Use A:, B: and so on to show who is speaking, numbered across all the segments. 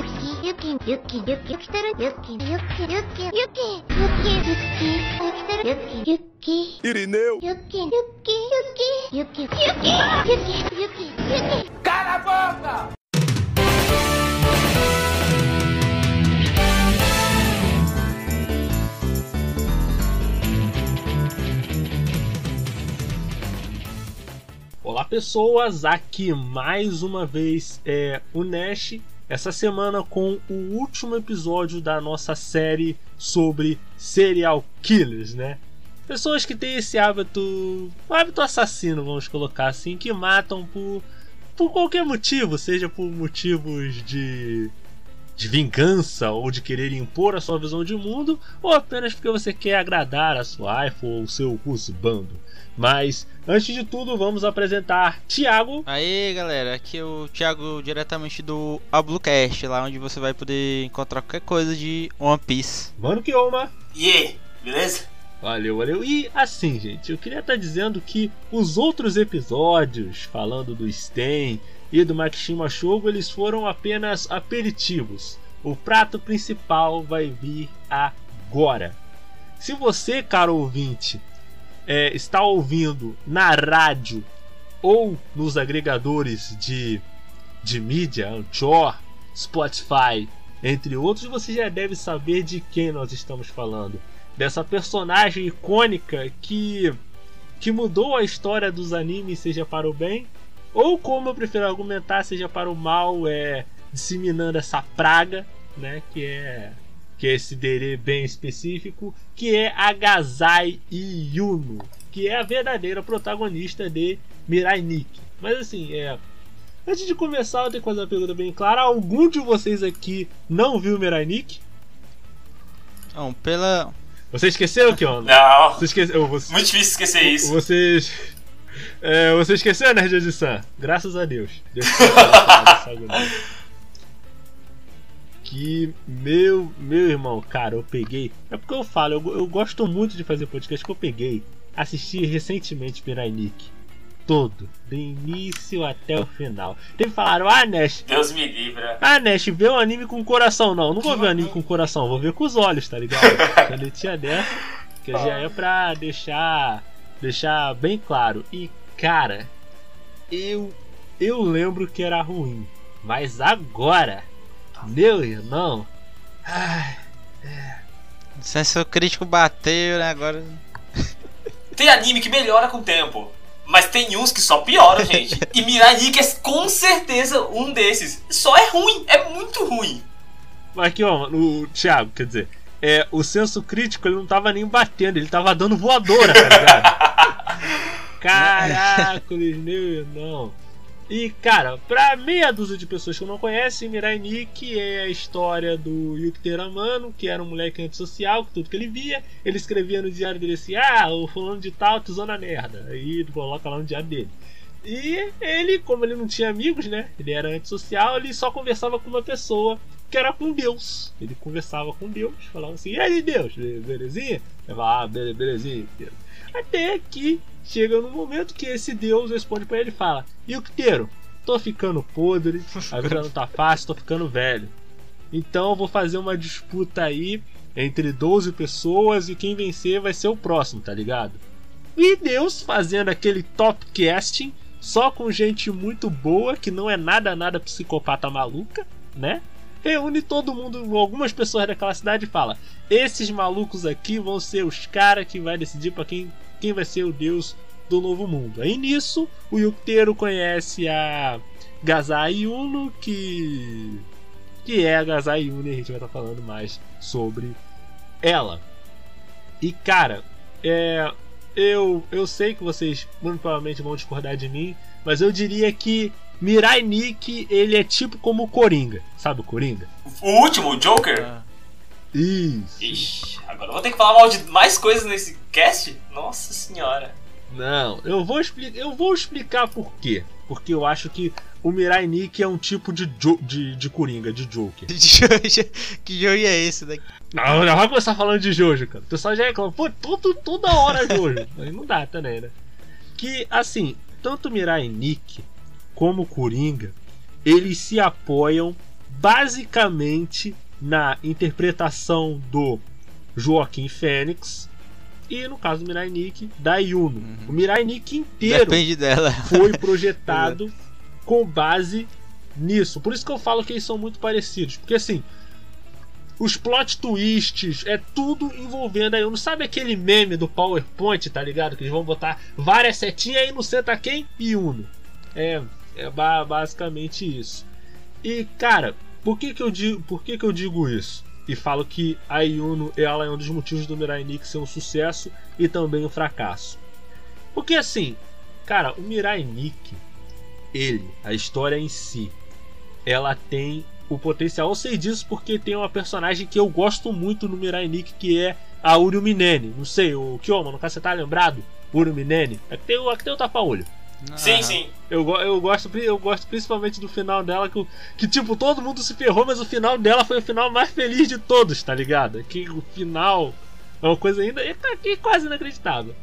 A: ユキユキユキユキユキてるユキユキユキユキユキユキユキてるユキユキ
B: Irineu.
A: ユキユキユキユキユキユキユキユキ
C: Cala a boca!
D: Olá pessoas, aqui mais uma vez é o Nash, essa semana com o último episódio da nossa série sobre serial killers, né? Pessoas que têm esse hábito, um hábito assassino, vamos colocar assim, que matam por, por qualquer motivo, seja por motivos de, de vingança ou de querer impor a sua visão de mundo, ou apenas porque você quer agradar a sua wife ou o seu husbando. Mas, antes de tudo, vamos apresentar Thiago.
E: Aí galera, aqui é o Thiago diretamente do Ablucast, lá onde você vai poder encontrar qualquer coisa de One Piece.
D: Mano Kioma.
C: E aí, beleza?
D: Valeu, valeu. E assim, gente, eu queria estar dizendo que os outros episódios, falando do Sten e do Makishima Shogo, eles foram apenas aperitivos. O prato principal vai vir agora. Se você, caro ouvinte, é, está ouvindo na rádio ou nos agregadores de, de mídia, Anchor, Spotify, entre outros, você já deve saber de quem nós estamos falando. Dessa personagem icônica que, que mudou a história dos animes, seja para o bem, ou como eu prefiro argumentar, seja para o mal, é, disseminando essa praga, né, que é que é esse dere bem específico, que é a Gazai Yuno, que é a verdadeira protagonista de Mirai Nikki. Mas assim, é. Antes de começar, eu tenho que fazer uma pergunta bem clara. Algum de vocês aqui não viu Mirai Nikki?
E: Não, pela.
D: Você esqueceu?
C: Não,
D: Você esqueceu. Você,
C: muito difícil esquecer isso.
D: Vocês. É, você esqueceu, Nerd de San? Graças a Deus. Deus sabe? que meu meu irmão, cara, eu peguei. É porque eu falo, eu, eu gosto muito de fazer podcast que eu peguei. Assisti recentemente Nick Todo, do início até o final. Teve falaram, ah, Nash.
C: Deus me livra.
D: Ah, Nash, vê o anime com o coração. Não, não vou ver o anime com o coração, vou ver com os olhos, tá ligado? Quando tinha dessa, que já é pra deixar, deixar bem claro. E, cara, eu, eu lembro que era ruim. Mas agora, meu irmão. Ai,
E: O senso crítico bateu, né? Agora.
C: Tem anime que melhora com o tempo. Mas tem uns que só pioram, gente. E Mirai Nikki é com certeza um desses. Só é ruim, é muito ruim.
D: Mas aqui, ó, o Thiago, quer dizer, é, o senso crítico ele não tava nem batendo, ele tava dando voadora, tá ligado? Caracoles, meu irmão. E, cara, pra meia dúzia de pessoas que não conhecem, Mirai Nikki é a história do Yuki Teramano, que era um moleque antissocial, que tudo que ele via, ele escrevia no diário dele assim, ah, o fulano de tal te na merda. Aí coloca lá no diário dele. E ele, como ele não tinha amigos, né? Ele era antissocial, ele só conversava com uma pessoa que era com Deus. Ele conversava com Deus, falava assim, e aí Deus, belezinha? Ele falava, ah, belezinha, Deus. Até que chega no momento que esse Deus responde para ele e fala: Yuqueiro, tô ficando podre, a vida não tá fácil, tô ficando velho. Então eu vou fazer uma disputa aí entre 12 pessoas e quem vencer vai ser o próximo, tá ligado? E Deus fazendo aquele top casting só com gente muito boa, que não é nada, nada psicopata maluca, né? Reúne todo mundo, algumas pessoas daquela cidade e fala: esses malucos aqui vão ser os caras que vai decidir para quem quem vai ser o deus do novo mundo. Aí nisso, o Yuktero conhece a Gazai Yuno, que que é a Gazai Yuno, e a gente vai estar tá falando mais sobre ela. E cara, é, eu eu sei que vocês muito provavelmente vão discordar de mim, mas eu diria que Mirai Nikki, ele é tipo como o Coringa. Sabe o Coringa?
C: O último, o Joker?
E: Ah.
D: Isso.
C: Ixi, agora eu vou ter que falar mal de mais coisas nesse cast? Nossa senhora.
D: Não, eu vou explicar, eu vou explicar por quê. Porque eu acho que o Mirai Nikki é um tipo de, jo de, de Coringa, de Joker.
E: que jogo é esse daqui?
D: Não, já vai começar falando de Jojo, cara. O pessoal já reclama, pô, tudo, toda hora Jojo. Mas não dá também, né? Que, assim, tanto Mirai Nikki como Coringa, eles se apoiam basicamente na interpretação do Joaquim Fênix e no caso do Mirai Nikki, da Yuno.
E: Uhum.
D: O Mirai Nikki inteiro foi projetado com base nisso. Por isso que eu falo que eles são muito parecidos. Porque assim, os plot twists, é tudo envolvendo a Yuno. Sabe aquele meme do PowerPoint, tá ligado? Que eles vão botar várias setinhas aí no senta quem? Yuno. É, é ba- basicamente isso. E cara, por que que eu digo, por que que eu digo isso? E falo que a Yuno ela é um dos motivos do Mirai Nikki ser um sucesso e também um fracasso. Porque assim, cara, o Mirai Nikki, ele, a história em si, ela tem o potencial. Eu sei disso porque tem uma personagem que eu gosto muito no Mirai Nikki, que é a Uru Minene. Não sei, o Kyoma, no caso você tá lembrado? Uru Minene? Aqui tem, o- aqui tem o tapa-olho.
C: Sim,
E: Aham.
C: sim.
D: Eu, eu, gosto, eu gosto principalmente do final dela, que, que tipo, todo mundo se ferrou, mas o final dela foi o final mais feliz de todos, tá ligado? Que o final é uma coisa ainda é ca- que quase inacreditável.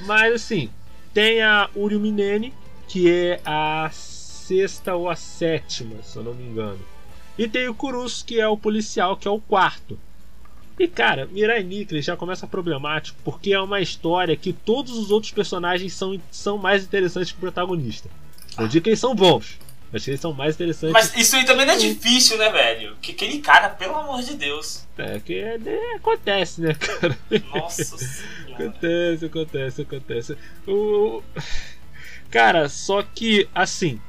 D: Mas assim, tem a Uri Minene, que é a sexta ou a sétima, se eu não me engano. E tem o Kurusu, que é o policial, que é o quarto. E cara, Mirai Nikki já começa problemático porque é uma história que todos os outros personagens são, são mais interessantes que o protagonista. Não digo que eles são bons, mas que eles são mais interessantes.
C: Mas isso aí também não é difícil, né, velho? Que aquele cara, pelo amor de Deus.
D: É que é- é- acontece, né, cara?
C: Nossa senhora.
D: Acontece, acontece, acontece. O... Cara, só que assim.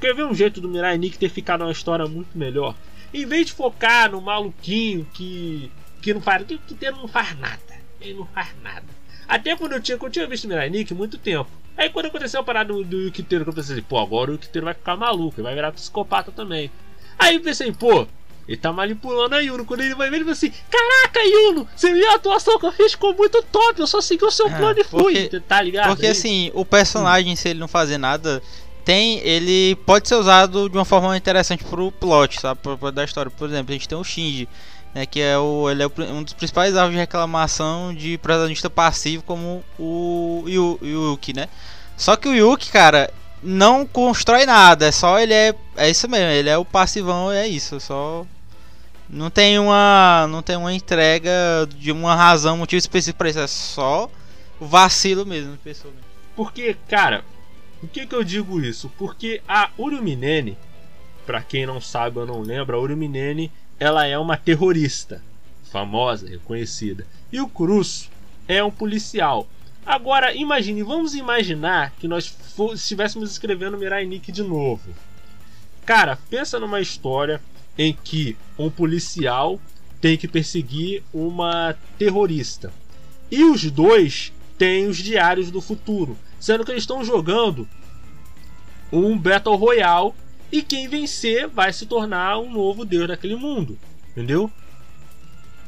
D: Quer ver um jeito do Mirai Nikki ter ficado uma história muito melhor? Em vez de focar no maluquinho que. Que não faz. que, que não faz nada. Ele não faz nada. Até quando eu tinha, quando eu tinha visto muito tempo. Aí quando aconteceu a parada do, do Yukiteiro, que eu pensei, pô, agora o Yukiteiro vai ficar maluco, ele vai virar psicopata também. Aí eu pensei, pô, ele tá manipulando a Yuno. Quando ele vai ver, ele vai assim: Caraca, Yuno, você viu a atuação que eu fiz? Ficou muito top. Eu só segui o seu
E: Ah,
D: plano e fui.
E: porque-
D: tá ligado?
E: Porque
D: Aí-
E: assim, o personagem, se ele não fazer nada, tem. Ele pode ser usado de uma forma interessante pro plot, sabe? Pro, pro da história. Por exemplo, a gente tem o Shinji, né? Que é o. Ele é um dos principais alvos de reclamação de protagonista passivo como o Yu- Yuki, né? Só que o Yuki, cara, não constrói nada. É só ele é. É isso mesmo, ele é o passivão, é isso. Só. Não tem uma. Não tem uma entrega de uma razão, motivo específico pra isso. É só vacilo mesmo, pessoa.
D: Porque, cara, por que, que eu digo isso? Porque a Uruminene, pra quem não sabe ou não lembra, a Uruminene ela é uma terrorista, famosa, reconhecida. E o Cruz é um policial. Agora, imagine, vamos imaginar que nós estivéssemos escrevendo Mirai Nikki de novo. Cara, pensa numa história em que um policial tem que perseguir uma terrorista. E os dois têm os diários do futuro, sendo que eles estão jogando um Battle Royale e quem vencer vai se tornar um novo deus daquele mundo, entendeu?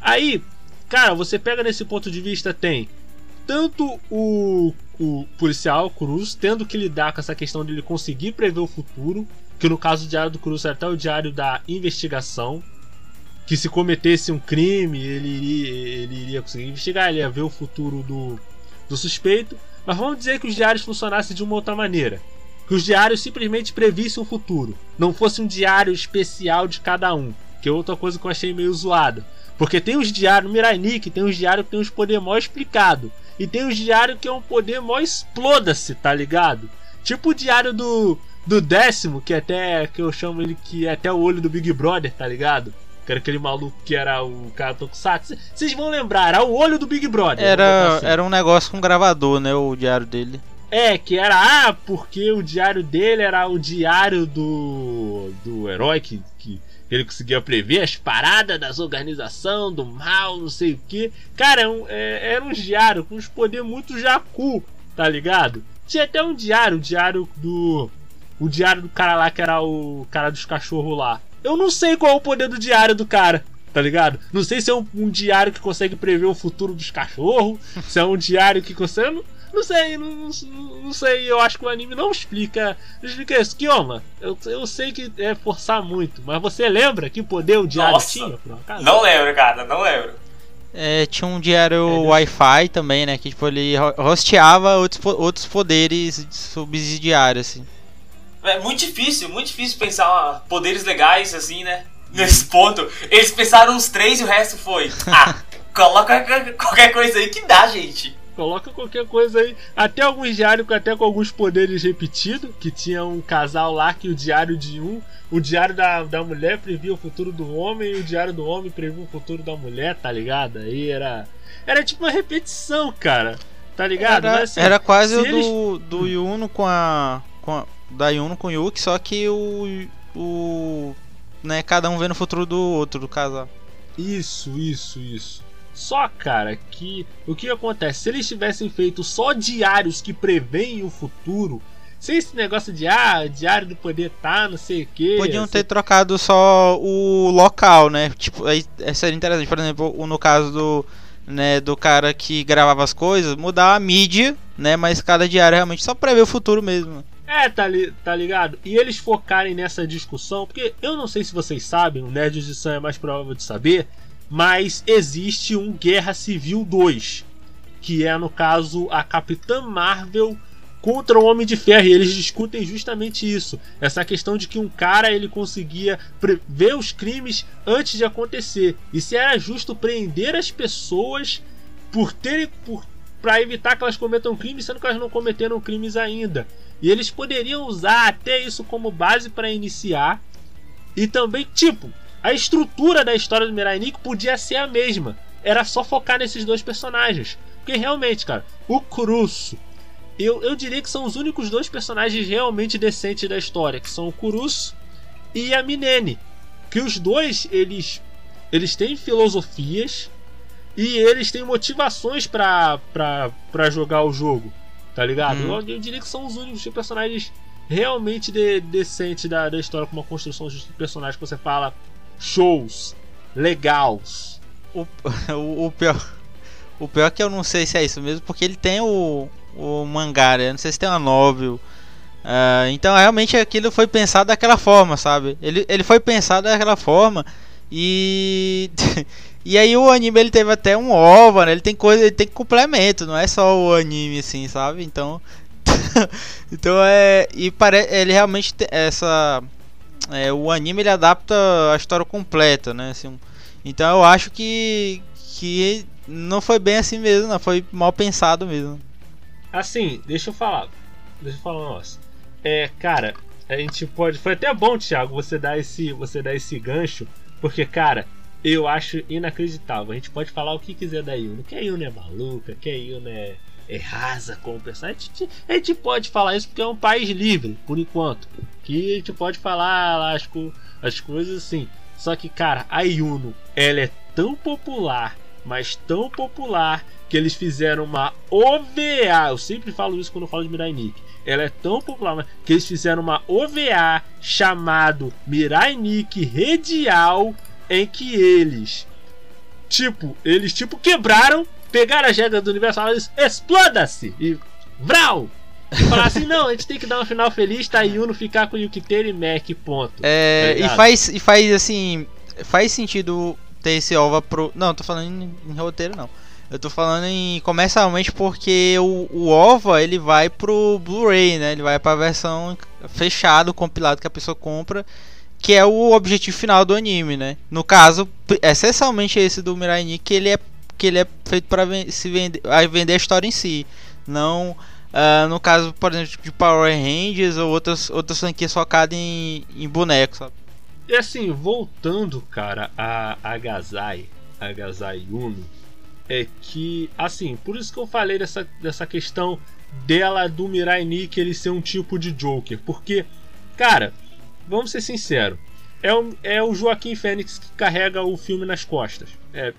D: Aí, cara, você pega nesse ponto de vista tem tanto o, o policial Cruz tendo que lidar com essa questão de ele conseguir prever o futuro, que no caso do diário do Cruz é até o diário da investigação, que se cometesse um crime ele iria, ele iria conseguir investigar, ele ia ver o futuro do, do suspeito. Mas vamos dizer que os diários funcionassem de uma outra maneira. Que os diários simplesmente previssem o futuro. Não fosse um diário especial de cada um. Que é outra coisa que eu achei meio zoada. Porque tem os diários, no Mirai Nikki, tem os diários que tem os poderes mó explicado. E tem os diários que é um poder mó exploda-se, tá ligado? Tipo o diário do, do décimo, que até que eu chamo ele que é até o olho do Big Brother, tá ligado? Que era aquele maluco que era o cara Tokusatsu. Vocês vão lembrar, era o olho do Big Brother.
E: Era,
D: assim.
E: era um negócio com gravador, né? O diário dele.
D: É, que era, ah, porque o diário dele era o diário do. do herói que, que ele conseguia prever as paradas das organização, do mal, não sei o que. Cara, é um- é- era um diário com uns poderes muito jacu, tá ligado? Tinha até um diário, o diário do. O diário do cara lá que era o cara dos cachorros lá. Eu não sei qual é o poder do diário do cara. Tá ligado? Não sei se é um, um diário que consegue prever o futuro dos cachorros. se é um diário que consegue. Não, sei, não, não, não sei. Eu acho que o anime não explica. Não explica isso. Kioma, eu, eu sei que é forçar muito, mas você lembra que poder o diário
C: Nossa.
D: tinha? Um?
C: Não lembro, cara, não lembro.
E: É, tinha um diário
D: É,
E: Wi-Fi também, né? Que tipo, ele ro- rosteava outros, outros poderes subsidiários, assim.
C: É muito difícil, muito difícil pensar poderes legais assim, né? nesse ponto. Eles pensaram uns três e o resto foi. Ah, coloca qualquer coisa aí que dá, gente.
D: Coloca qualquer coisa aí. Até alguns diários até com alguns poderes repetidos. Que tinha um casal lá que o diário de um. O diário da, da mulher previa o futuro do homem e o diário do homem previa o futuro da mulher, tá ligado? Aí era. Era tipo uma repetição, cara. Tá ligado?
E: Era,
D: assim,
E: era quase o
D: eles-
E: do, do Yuno com a, com a. Da Yuno com o Yuki, só que o. O. Né, cada um vendo o futuro do outro, do casal.
D: Isso, isso, isso. Só, cara, que o que acontece? Se eles tivessem feito só diários que preveem o futuro, sem esse negócio de ah, diário do poder tá, não sei o que.
E: Podiam ter trocado só o local, né? Tipo, aí aí seria interessante, por exemplo, no caso do, né, do cara que gravava as coisas, mudar a mídia, né? Mas cada diário realmente só prevê o futuro mesmo.
D: É, tá, li- tá ligado? E eles focarem nessa discussão, porque eu não sei se vocês sabem, o Nerds de Sam é mais provável de saber, mas existe um Guerra Civil 2, que é, no caso, a Capitã Marvel contra o Homem de Ferro, e eles discutem justamente isso. Essa questão de que um cara ele conseguia prever os crimes antes de acontecer. E se era justo prender as pessoas por terem. Por, para evitar que elas cometam crimes, sendo que elas não cometeram crimes ainda. E eles poderiam usar até isso como base para iniciar. E também, tipo, a estrutura da história do Mirai Nikko podia ser a mesma. Era só focar nesses dois personagens. Porque realmente, cara, o Kurusu. Eu, eu diria que são os únicos dois personagens realmente decentes da história. Que são o Kurusu e a Minene. Que os dois, eles, eles têm filosofias. E eles têm motivações pra jogar o jogo. Tá ligado?
E: Hum.
D: Eu, eu diria que são os únicos personagens realmente de, decentes da, da história, com uma construção de personagem que você fala shows, legais.
E: O, o, o pior. O pior é que eu não sei se é isso mesmo, porque ele tem o, o mangá, né? Não sei se tem uma novel. Ah, então realmente aquilo foi pensado daquela forma, sabe? Ele, ele foi pensado daquela forma e. e aí o anime ele teve até um OVA, né? Ele tem coisa, ele tem complemento, não é só o anime assim, sabe? Então. então é. E parece. Ele realmente essa. É, o anime ele adapta a história completa, né? Assim, então eu acho que. que não foi bem assim mesmo, não. Foi mal pensado mesmo.
D: Assim, deixa eu falar. Deixa eu falar um negócio. É, cara, a gente pode. Foi até bom, Thiago, você dar esse, você dar esse gancho, porque, cara, eu acho inacreditável. A gente pode falar o que quiser da Yuno. Que a Yuno é maluca, que a Yuno é, é rasa como personagem. A gente, a gente pode falar isso porque é um país livre, por enquanto. Que a gente pode falar as, as coisas assim. Só que, cara, a Yuno, ela é tão popular, mas tão popular, que eles fizeram uma OVA. Eu sempre falo isso quando falo de Mirai Nikki. Ela é tão popular que eles fizeram uma OVA chamado Mirai Nikki Redial, em que eles, tipo, eles tipo quebraram, pegaram as regras do universo e falaram isso, exploda-se! E vral! Falaram assim, não, a gente tem que dar um final feliz, tá Yuno ficar com Yukiteru e Mac, ponto.
E: É,
D: Tá
E: e faz e faz assim, faz sentido ter esse OVA pro, não, tô falando em, em roteiro não. Eu tô falando em comercialmente porque o, o OVA ele vai pro Blu-ray, né? Ele vai pra versão fechado, compilado que a pessoa compra, que é o objetivo final do anime, né? No caso, p- essencialmente esse do Mirai Nikki, que ele é que ele é feito para se vender, a vender a história em si, não ah, no caso, por exemplo, de Power Rangers ou outras outras franquias focadas em, em bonecos, sabe?
D: E assim, voltando, cara, a, a Gazai, a Gazai Uno, é que, assim, por isso que eu falei dessa, dessa questão dela, do Mirai Nikki, ele ser um tipo de Joker. Porque, cara, vamos ser sinceros, é o, é o Joaquim Fênix que carrega o filme nas costas. É,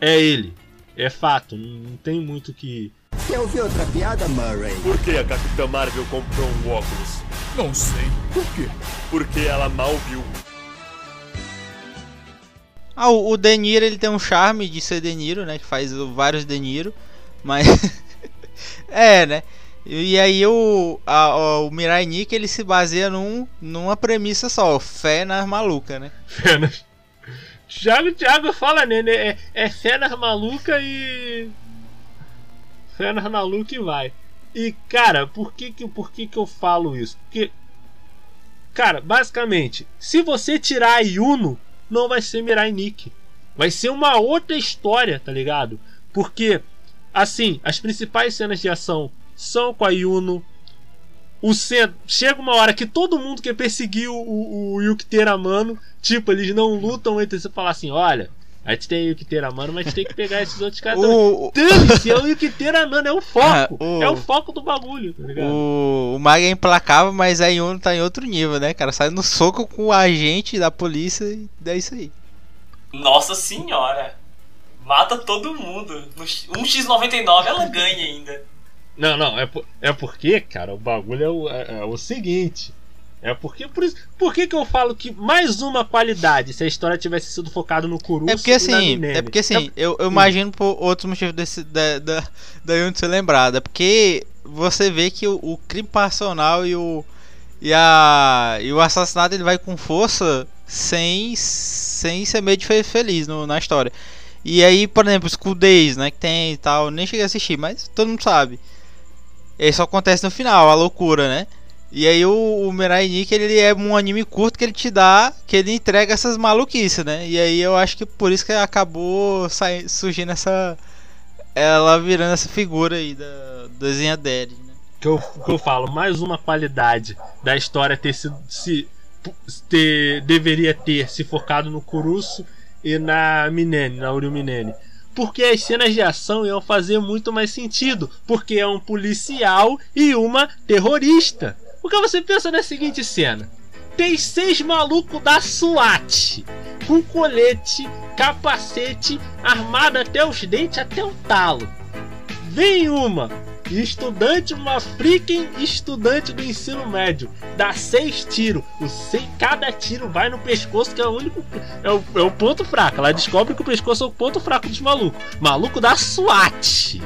D: é ele. É fato, não, não tem muito que.
B: Quer ouvir outra piada, Murray?
F: Por que a Capitã Marvel comprou um óculos?
G: Não sei. Por quê?
F: Porque ela mal viu.
E: Ah, o, o De Niro, ele tem um charme de ser De Niro, né? Que faz vários De Niro. Mas. é, né? E aí o, a- a- o Mirai Nikki ele se baseia num, numa premissa só, fé nas malucas, né?
D: Fenas. Thiago, Thiago fala, né? né, É, é Fenas maluca e. Fenas maluca e vai. E, cara, por que que, por que que eu falo isso? Porque. Cara, basicamente, se você tirar a Yuno, não vai ser Mirai Nikki. Vai ser uma outra história, tá ligado? Porque, assim, as principais cenas de ação são com a Yuno. O. Chega uma hora que todo mundo quer perseguir o, o, o Yuki Teramano. Tipo, eles não lutam entre e falar assim: olha, a gente tem o Yuki Teramano, mas a gente tem que pegar esses outros caras.
E: O,
D: Dane-se, é o Yuki Teramano, é o foco.
E: Ah, o-
D: É o foco do bagulho, tá ligado?
E: o, o Mag é implacável, mas a Yuno tá em outro nível, né, cara? Sai no soco com o agente da polícia e é isso aí.
C: Nossa senhora. Mata todo mundo. No X- 1x99 ela ganha ainda.
D: Não, não, é, por- é porque, cara, o bagulho é o, é, é o seguinte. É porque, por isso, por que, que eu falo que mais uma qualidade se a história tivesse sido focada no Kurusu
E: É porque assim, é porque assim, eu, eu imagino por outros motivos desse, da, da, da ser lembrada. Porque você vê que o, o crime passional e o. E, a, e o assassinato ele vai com força sem, sem ser meio de fe- feliz no, na história. E aí, por exemplo, os Days, né, que tem e tal, nem cheguei a assistir, mas todo mundo sabe. Isso acontece no final, a loucura, né? E aí o, o Mirai Nikki, ele é um anime curto que ele te dá, que ele entrega essas maluquices, né? E aí eu acho que por isso que acabou surgindo essa... Ela virando essa figura aí da desenha Dead, né?
D: que eu, que eu falo, mais uma qualidade da história ter sido. Se, ter, deveria ter se focado no Kurusu e na Minene, na Uriu Minene. Porque as cenas de ação iam fazer muito mais sentido. Porque é um policial e uma terrorista. Porque você pensa na seguinte cena: tem seis malucos da SWAT com colete, capacete, armado até os dentes, até o talo. Vem uma estudante, uma freaking estudante do ensino médio, dá seis tiros. O seis, cada tiro vai no pescoço, que é o único. É o, é o ponto fraco. Ela descobre que o pescoço é o ponto fraco dos malucos. Maluco da SWAT.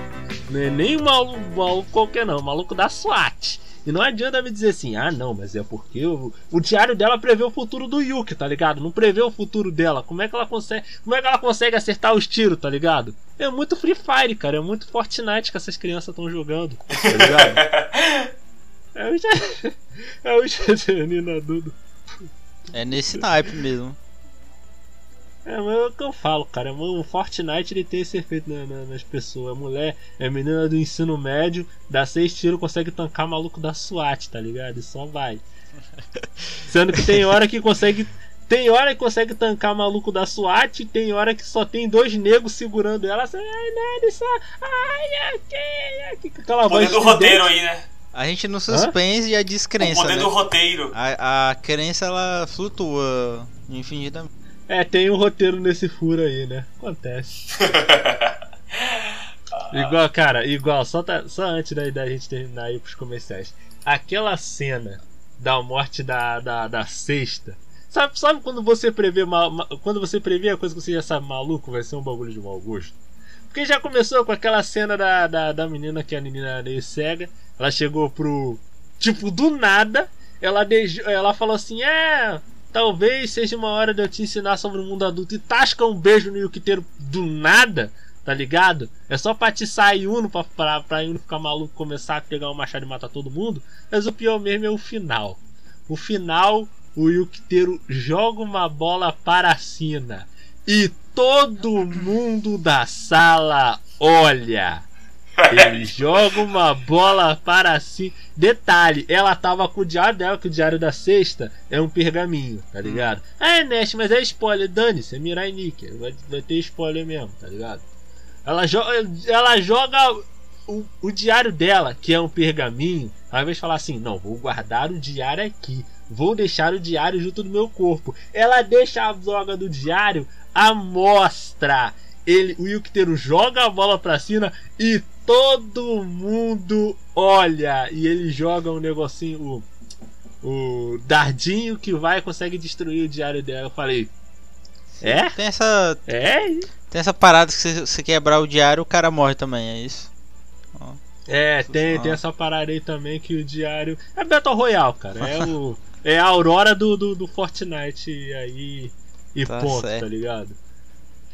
D: Não é nem maluco, maluco qualquer, não. Maluco da SWAT. E não adianta me dizer assim, ah não, mas é porque o, o diário dela prevê o futuro do Yuki, tá ligado? Não prevê o futuro dela. Como é que ela consegue. Como é que ela consegue acertar os tiros, tá ligado? É muito Free Fire, cara. É muito Fortnite que essas crianças estão jogando, tá ligado? é o É o Janina Dudo.
E: É nesse naipe mesmo.
D: É, mas é o que eu falo, cara. O Fortnite ele tem esse efeito na- na- nas pessoas. A mulher é menina do ensino médio, dá seis tiros, consegue tancar maluco da SWAT, tá ligado? E só vai. Sendo que tem hora que consegue. Tem hora que consegue tancar maluco da SWAT, tem hora que só tem dois negros segurando ela. Assim, ai, nada, só. Ai, aqui, aqui. Aquela
C: O poder
D: voz
C: do roteiro aí, né?
E: A gente no suspense e a
C: O
E: descrença,
C: poder
E: né?
C: do roteiro.
E: A, a crença ela flutua infinitamente.
D: É, tem um roteiro nesse furo aí, né? Acontece. Igual, cara, igual, só, tá, só antes da, da gente terminar aí pros comerciais. Aquela cena da morte da, da, da sexta. Sabe, sabe quando você prevê ma- ma- quando você prevê a coisa que você já sabe maluco, vai ser um bagulho de mau gosto? Porque já começou com aquela cena da, da, da menina que a menina meio cega. Ela chegou pro. Tipo, do nada, ela, dej- ela falou assim: É, talvez seja uma hora de eu te ensinar sobre o mundo adulto. E tasca um beijo no Yukiteiro do nada, tá ligado? É só pra atiçar Yuno, pra, pra, pra Yuno ficar maluco, começar a pegar o machado e matar todo mundo. Mas o pior mesmo é o final. O final, o Yukiteiro joga uma bola para a Sina. E todo mundo da sala olha. Ele joga uma bola para si. Detalhe, ela tava com o diário dela, que o diário da sexta é um pergaminho, tá ligado? Ah, é Nest, mas é spoiler, dane-se, é Mirai Nikki. Vai, vai ter spoiler mesmo, tá ligado? Ela, jo ela joga o, o diário dela, que é um pergaminho, ao invés de falar assim, não, vou guardar o diário aqui. Vou deixar o diário junto do meu corpo. Ela deixa a droga do diário à mostra. Ele, o Yukiteru joga a bola pra cima e todo mundo olha. E ele joga um negocinho, o, o dardinho que vai e consegue destruir o diário dela. Eu falei, é?
E: Tem essa,
D: É?
E: tem essa parada que se você quebrar o diário, o cara morre também, é isso?
D: É, tem, tem essa parada aí também que o diário. É Battle Royale, cara. É, o, é a aurora do, do, do Fortnite aí. E
E: Tá
D: ponto,
E: certo.
D: tá ligado?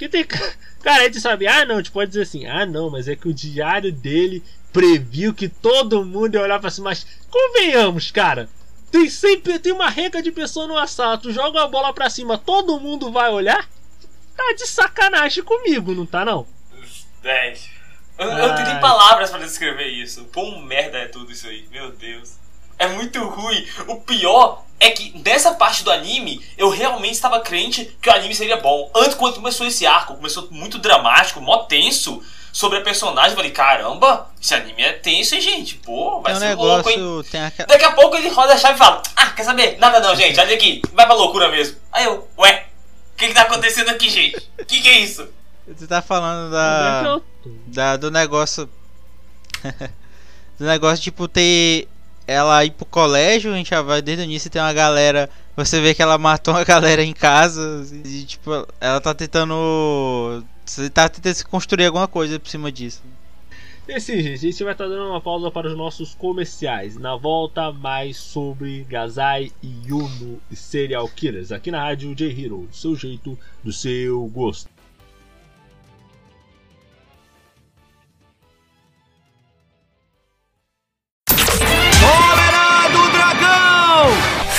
D: Porque tem. ca- Cara, a gente sabe, ah não, a gente pode dizer assim, ah não, mas é que o diário dele previu que todo mundo ia olhar pra cima. Mas convenhamos, cara. Tem sempre tem uma regra de pessoa no assalto, joga a bola pra cima, todo mundo vai olhar? Tá de sacanagem comigo, não tá não?
C: É. Eu, eu não tenho palavras pra descrever isso. Pô, merda é tudo isso aí. Meu Deus. É muito ruim. O pior é que nessa parte do anime, eu realmente estava crente que o anime seria bom. Antes, quando começou esse arco, começou muito dramático, mó tenso sobre a personagem. Eu falei, caramba, esse anime é tenso, hein, gente? Pô, vai
E: Tem um
C: ser louco, hein?
E: negócio. Tem aquela.
C: Daqui a pouco ele roda a chave e fala: Ah, quer saber? Nada não, gente, olha aqui, vai pra loucura mesmo. Aí eu, ué, o que que tá acontecendo aqui, gente? O que que é isso?
E: Você tá falando da. da do negócio. do negócio, tipo, ter. Ela ir pro colégio, a gente já vai desde o início tem uma galera. Você vê que ela matou uma galera em casa. E, tipo, ela tá tentando. Você tá tentando se construir alguma coisa por cima disso.
D: E assim, gente, a gente vai estar dando uma pausa para os nossos comerciais. Na volta, mais sobre Gazai e Yuno e Serial Killers. Aqui na rádio J Hero, do seu jeito, do seu gosto.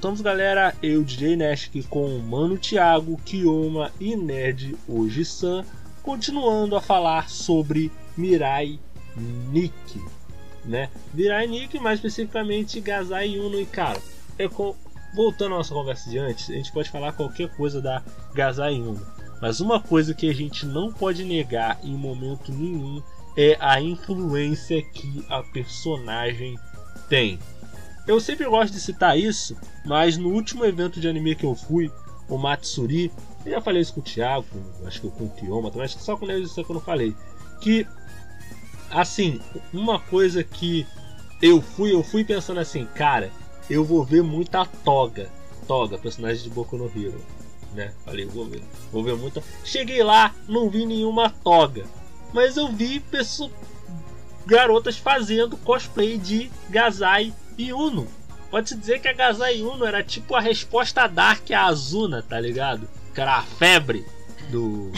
D: Voltamos, galera. Eu, DJ Neshik, com o Mano Thiago, Kiyoma e Nerd Oji-san, continuando a falar sobre Mirai Nikki, né? Mirai Nikki, mais especificamente Gazai Uno. E cara, é com... voltando à nossa conversa de antes, a gente pode falar qualquer coisa da Gazai Uno, mas uma coisa que a gente não pode negar em momento nenhum é a influência que a personagem tem. Eu sempre gosto de citar isso, mas no último evento de anime que eu fui, o Matsuri, eu já falei isso com o Thiago, acho que com o Kiyoma também, acho que só com eles isso que eu não falei. Que, assim, uma coisa que eu fui, eu fui pensando assim, cara, eu vou ver muita Toga, Toga, personagem de Boku no Hero, né? Falei, vou ver, vou ver muita. Cheguei lá, não vi nenhuma Toga, mas eu vi pessoas, garotas fazendo cosplay de Gazai e Uno. Pode-se dizer que a Gazai Uno era tipo a resposta Dark à Azuna, tá ligado? Que era a febre do,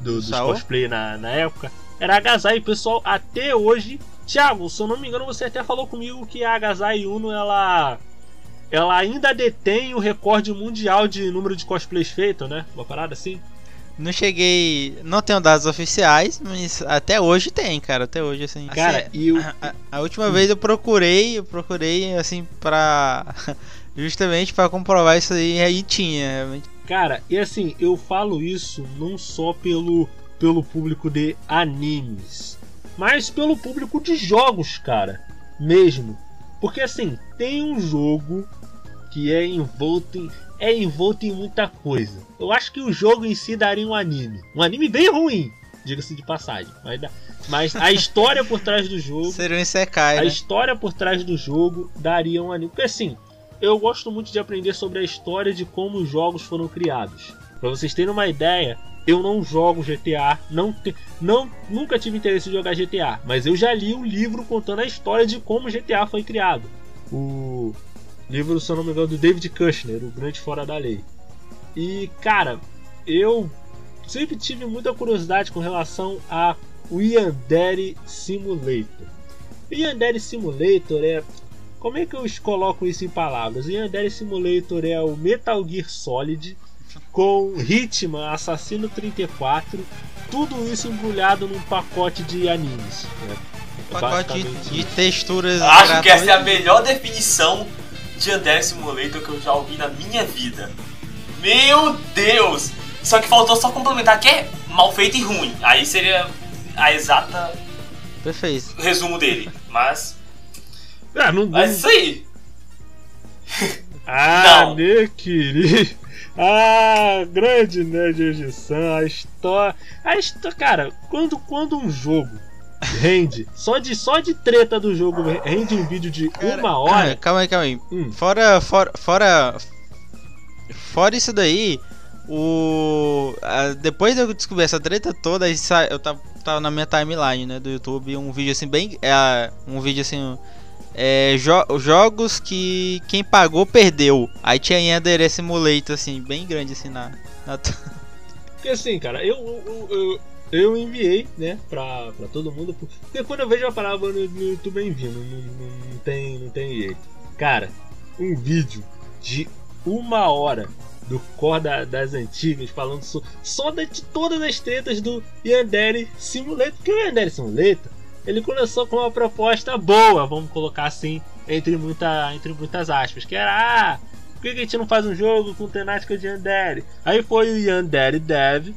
D: do, dos
E: Saô?
D: cosplay na, na época. Era a Gazai, pessoal, até hoje. Thiago, se eu não me engano, você até falou comigo que a Gazai Uno ela. Ela ainda detém o recorde mundial de número de cosplays feitos, né? Uma parada assim.
E: Não cheguei. Não tenho dados oficiais, mas até hoje tem, cara. Até hoje, assim.
D: Cara,
E: assim,
D: e o,
E: a, a última vez eu procurei, eu procurei, assim, pra. Justamente pra comprovar isso aí, aí tinha, realmente.
D: Cara, e assim, eu falo isso não só pelo pelo público de animes, mas pelo público de jogos, cara, mesmo. Porque assim, tem um jogo que é envolto em, é envolto em muita coisa. Eu acho que o jogo em si daria um anime. Um anime bem ruim, diga-se de passagem. Mas, mas a história por trás do jogo.
E: Seria um Isekai,
D: A
E: né?
D: história por trás do jogo daria um anime. Porque assim, eu gosto muito de aprender sobre a história de como os jogos foram criados. Pra vocês terem uma ideia, eu não jogo GTA, não, te, não nunca tive interesse em jogar GTA, mas eu já li um livro contando a história de como GTA foi criado. O livro, se eu não me engano, do David Kushner, o Grande Fora da Lei. E, cara, eu sempre tive muita curiosidade com relação a o Yandere Simulator. Yandere Simulator é. Como é que eu coloco isso em palavras? Yandere Simulator é o Metal Gear Solid com Hitman, Assassino 34, tudo isso embrulhado num pacote de animes. Né?
E: Pacote de, de texturas.
C: Acho que essa é a melhor definição de Yandere Simulator que eu já ouvi na minha vida. Meu Deus! Só que faltou só complementar que é mal feito e ruim. Aí seria a exata
E: Perfeito.
C: resumo dele. Mas.
D: Ah, não,
C: Mas isso aí.
D: Ah,
C: Não.
D: meu querido. Ah, grande nerd edição, a história. A história. Cara, quando, quando um jogo rende, só de, só de treta do jogo rende um vídeo de uma
E: Ah,
D: hora.
E: calma aí, calma aí.
D: Hum.
E: Fora, fora, fora. Fora isso daí, o. a- depois de eu descobrir essa treta toda, aí sa- eu tava, tava na minha timeline, né, do YouTube, um vídeo assim bem. É, um vídeo assim. É, jo- jogos que quem pagou perdeu. Aí tinha Yandere Simulator, assim, bem grande assim na. na
D: Porque assim, cara, eu, eu, eu, eu enviei, né, pra, pra todo mundo. Porque quando eu vejo a palavra no, no YouTube, eu envio. Não, não, não tem, não tem jeito. Cara, um vídeo de uma hora do Core da- das antigas, falando so- só de, todas as tretas do Yandere Simulator. Porque o Yandere Simulator, ele começou com uma proposta boa, vamos colocar assim, entre, muita, entre muitas aspas, que era, ah, por que que a gente não faz um jogo com temática de Yandere? Aí foi o Yandere Dev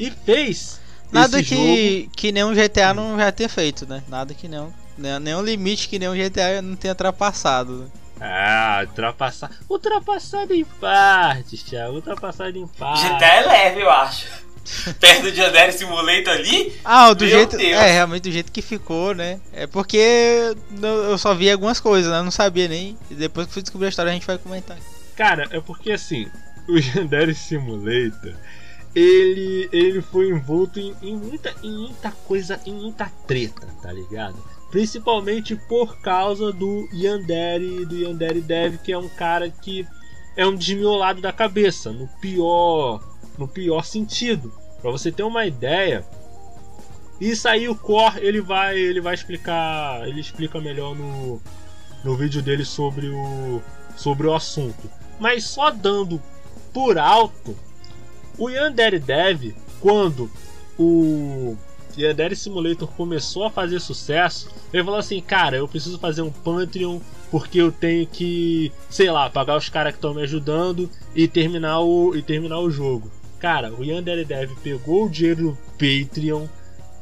D: e fez
E: Nada
D: esse
E: que, que nenhum GTA não já tenha feito, né? Nada que nenhum. né, Nenhum limite que nenhum GTA não tenha ultrapassado. Né?
D: Ah, ultrapassar. Ultrapassado em partes, Thiago. Ultrapassado em partes.
C: GTA é leve, eu acho. Perto de Yandere Simulator ali.
E: Ah, do
C: Meu
E: jeito.
C: Deus.
E: É, realmente do jeito que ficou, né? É porque não- eu só vi algumas coisas, né? Eu não sabia nem. E depois que fui descobrir a história a gente vai comentar.
D: Cara, é porque assim, o Yandere Simulator, ele, ele foi envolto em, em muita, em muita coisa, em muita treta, tá ligado? Principalmente por causa do Yandere, do Yandere Dev, que é um cara que é um desmiolado da cabeça, no pior, no pior sentido. Pra você ter uma ideia, isso aí o Core ele vai, ele vai explicar, ele explica melhor no, no vídeo dele sobre o, sobre o assunto. Mas só dando por alto, o Yandere Dev, quando o Yandere Simulator começou a fazer sucesso, ele falou assim: Cara, eu preciso fazer um Patreon porque eu tenho que, sei lá, pagar os caras que estão me ajudando e terminar o, e terminar o jogo. Cara, o Yandere Dev pegou o dinheiro do Patreon,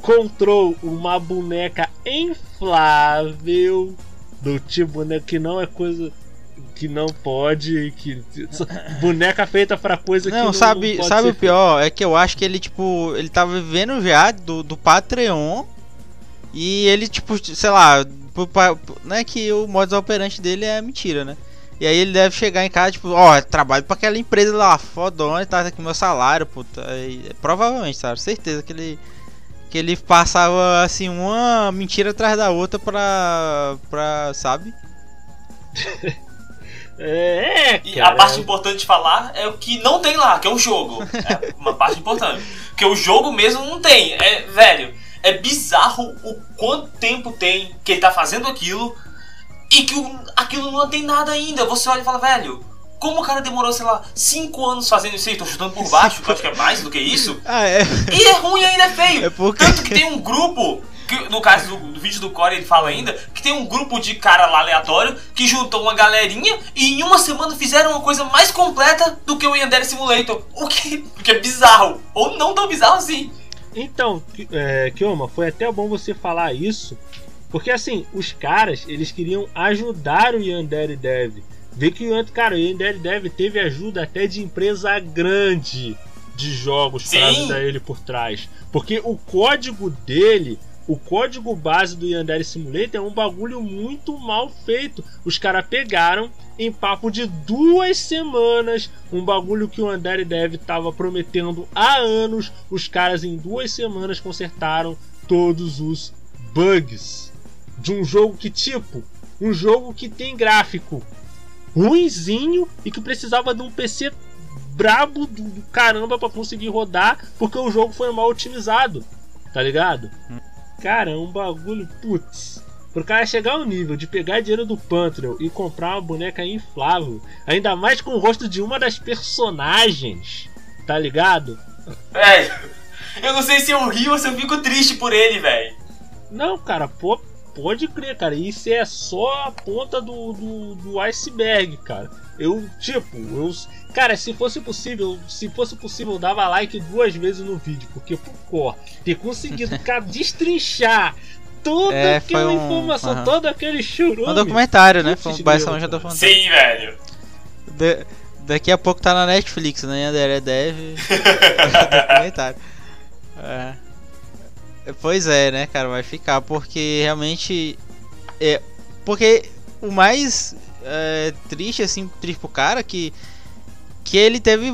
D: comprou uma boneca inflável do tipo boneca que não é coisa que não pode que boneca feita pra coisa que
E: Não,
D: não
E: sabe,
D: não
E: sabe o pior? É que eu acho que ele, tipo, ele tava vivendo já do, do Patreon. E ele, tipo, sei lá, não é que o modus operandi dele é mentira, né? E aí ele deve chegar em casa, tipo, ó, trabalho pra aquela empresa lá, fodona, tá aqui meu salário, puta. E, provavelmente, sabe? Certeza que ele. Que ele passava assim uma mentira atrás da outra pra. pra. sabe?
D: É,
C: E
D: cara,
C: a parte importante de falar é o que não tem lá, que é o jogo. É uma parte importante. Porque o jogo mesmo não tem. É, velho, é bizarro o quanto tempo tem que ele tá fazendo aquilo e que o- aquilo não tem nada ainda. Você olha e fala, velho, como o cara demorou, sei lá, 5 anos fazendo isso aí? Tô chutando por baixo, acho que é mais do que isso.
E: Ah, é.
C: E é ruim ainda é feio.
E: É porque-
C: Tanto que tem um grupo, que, no caso do, do vídeo do Core ele fala ainda, que tem um grupo de cara lá aleatório que juntou uma galerinha e em uma semana fizeram uma coisa mais completa do que o Yandere Simulator. O que, o que é bizarro. Ou não tão bizarro assim.
D: Então, é, Kioma, foi até bom você falar isso, porque assim, os caras, eles queriam ajudar o Yandere Dev. Vê que o cara, o Yandere Dev teve ajuda até de empresa grande de jogos para ajudar ele por trás. Porque o código dele o código base do Yandere Simulator é um bagulho muito mal feito. Os caras pegaram em papo de duas semanas um bagulho que o Yandere Dev estava prometendo há anos. Os caras em duas semanas consertaram todos os bugs de um jogo que tipo um jogo que tem gráfico ruinzinho e que precisava de um PC brabo do caramba para conseguir rodar porque o jogo foi mal otimizado, tá ligado? Hum. Cara, é um bagulho, putz. Pro cara chegar ao nível de pegar dinheiro do Pantro e comprar uma boneca inflável, ainda mais com o rosto de uma das personagens, tá ligado?
C: Velho, eu não sei se eu rio ou se eu fico triste por ele, velho.
D: Não, cara, pô, pode crer, cara. Isso é só a ponta do, do, do iceberg, cara. Eu, tipo, eu. Cara, se fosse possível, se fosse possível, eu dava like duas vezes no vídeo, porque pô, ter conseguido cara, destrinchar toda é, aquela um... informação, uhum. todo aquele churume.
E: Um documentário, né? Foi um baixão já tô
C: Sim, velho.
E: De, daqui a pouco tá na Netflix, né? André Dev. documentário. É. Pois é, né, cara, vai ficar porque realmente é porque o mais é, triste assim, triste pro cara que que ele teve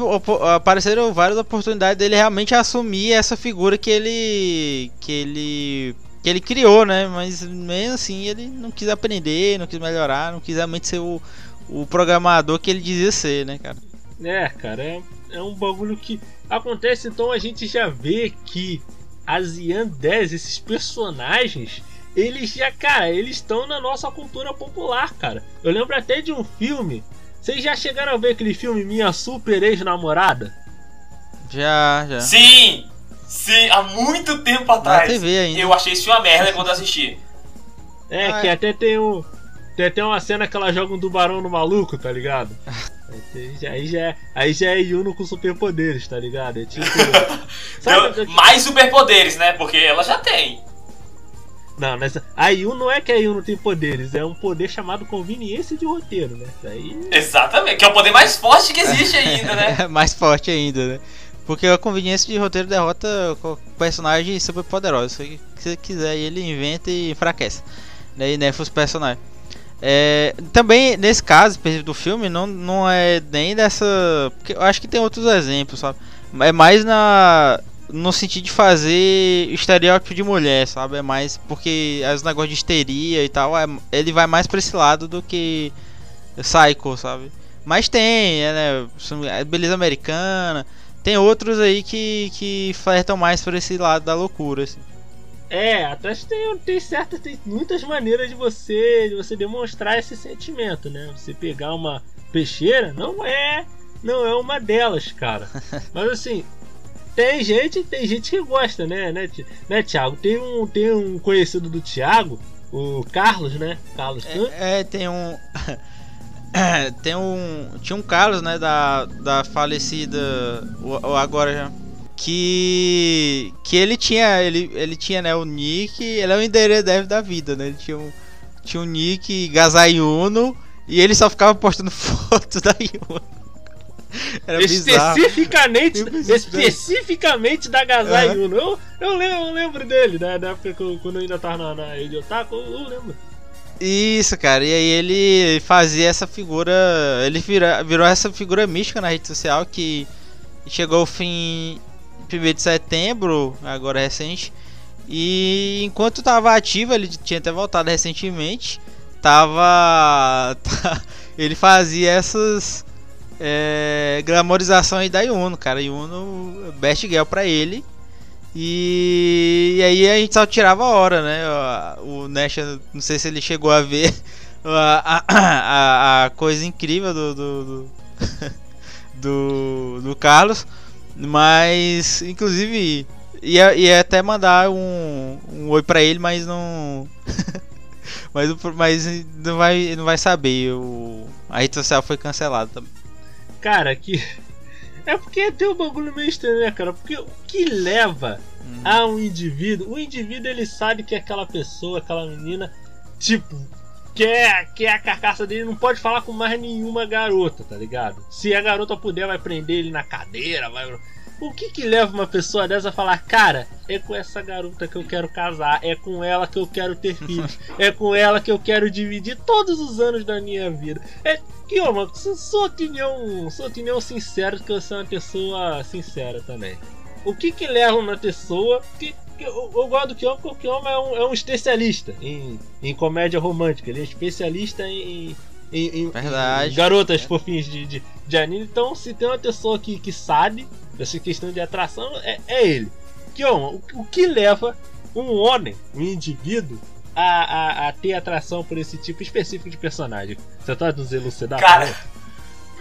E: apareceram várias oportunidades dele realmente assumir essa figura que ele que ele que ele criou, né? Mas mesmo assim ele não quis aprender, não quis melhorar, não quis realmente ser o, o programador que ele dizia ser, né, cara?
D: É, cara, é, é um bagulho que acontece, então a gente já vê que as Ian 10, esses personagens, eles já, cara, eles estão na nossa cultura popular, cara. Eu lembro até de um filme. Vocês já chegaram a ver aquele filme Minha Super Ex-Namorada?
E: Já, já.
C: Sim! Sim, há muito tempo atrás.
E: Na TV ainda.
C: Eu achei isso uma merda quando assisti.
D: É, ah, que é. até tem um. Tem até uma cena que ela joga um tubarão no maluco, tá ligado? Aí já, é, aí já é Yuno com superpoderes, tá ligado? É tipo.
C: sabe, mais superpoderes, né? Porque ela já tem.
D: Não, nessa, a Yuno não é que a Yuno tem poderes, é um poder chamado conveniência de roteiro, né? Aí...
C: Exatamente, que é o poder mais forte que existe ainda, né?
E: mais forte ainda, né? Porque a conveniência de roteiro derrota o personagem super poderoso. Se você quiser, ele inventa e enfraquece. Daí nerfa né, os personagens. É, também, nesse caso do filme, não, não é nem dessa. Porque eu acho que tem outros exemplos, sabe? É mais na. No sentido de fazer estereótipo de mulher, sabe? É mais porque as negócios de histeria e tal, é, ele vai mais pra esse lado do que Psycho, sabe? Mas tem, é, né? É beleza americana. Tem outros aí que, que flertam mais por esse lado da loucura, assim.
D: É, até tem, tem certas, tem muitas maneiras de você, de você demonstrar esse sentimento, né? Você pegar uma peixeira não é, não é uma delas, cara. Mas assim, tem gente, tem gente que gosta, né, né, né Thiago? Tem um, tem um conhecido do Thiago, o Carlos, né? Carlos
E: é, é, tem um tem um tinha um Carlos, né, da, da falecida o, agora já que que ele tinha ele, ele tinha né o nick ele é o endereço da vida né? Ele tinha um tinha um nick Gazayuno e ele só ficava postando fotos da Yuno.
D: Era especificamente especificamente da Gazayuno. Eu, eu, lembro, eu lembro dele né, da época quando eu ainda tava na, na Idiotaku eu, eu lembro.
E: Isso, cara. E aí ele fazia essa figura. Ele vira, virou essa figura mística na rede social que chegou ao fim 1 de setembro, agora recente. E enquanto estava ativo, ele tinha até voltado recentemente. Tava. ele fazia essas é, glamorizações da Yuno, cara. Yuno, best girl pra ele. E, e, aí a gente só tirava a hora, né? O, Nash, não sei se ele chegou a ver a, a, a coisa incrível do, do, do, do, do Carlos. Mas, inclusive, ia, ia até mandar um, um oi pra ele, mas não. mas, mas não, vai, não vai saber. O, a rede social foi cancelada também.
D: Cara, que. É porque tem um bagulho meio estranho, né, cara? Porque o que leva
E: Hum.
D: a um indivíduo, o indivíduo ele sabe que aquela pessoa, aquela menina, tipo, quer, quer a carcaça dele, não pode falar com mais nenhuma garota, tá ligado? Se a garota puder, vai prender ele na cadeira, vai. O que que leva uma pessoa dessa a falar, cara, é com essa garota que eu quero casar, é com ela que eu quero ter filhos, é com ela que eu quero dividir todos os anos da minha vida. É que, ó, mano, su- sua opinião, sua opinião sincera, que você é uma pessoa sincera também. O que que leva uma pessoa que eu, eu gosto do Kyoma, porque o Kyoma é um, é um especialista em, em comédia romântica, ele é especialista em, em, em-
E: Verdade.
D: em garotas fofinhas de, de, de anime. Então, se tem uma pessoa que, que sabe dessa questão de atração, é, é ele. Kyoma, o, o que leva um homem, um indivíduo, a, a, a ter atração por esse tipo específico de personagem? Você tá nos elucidar?
C: Cara?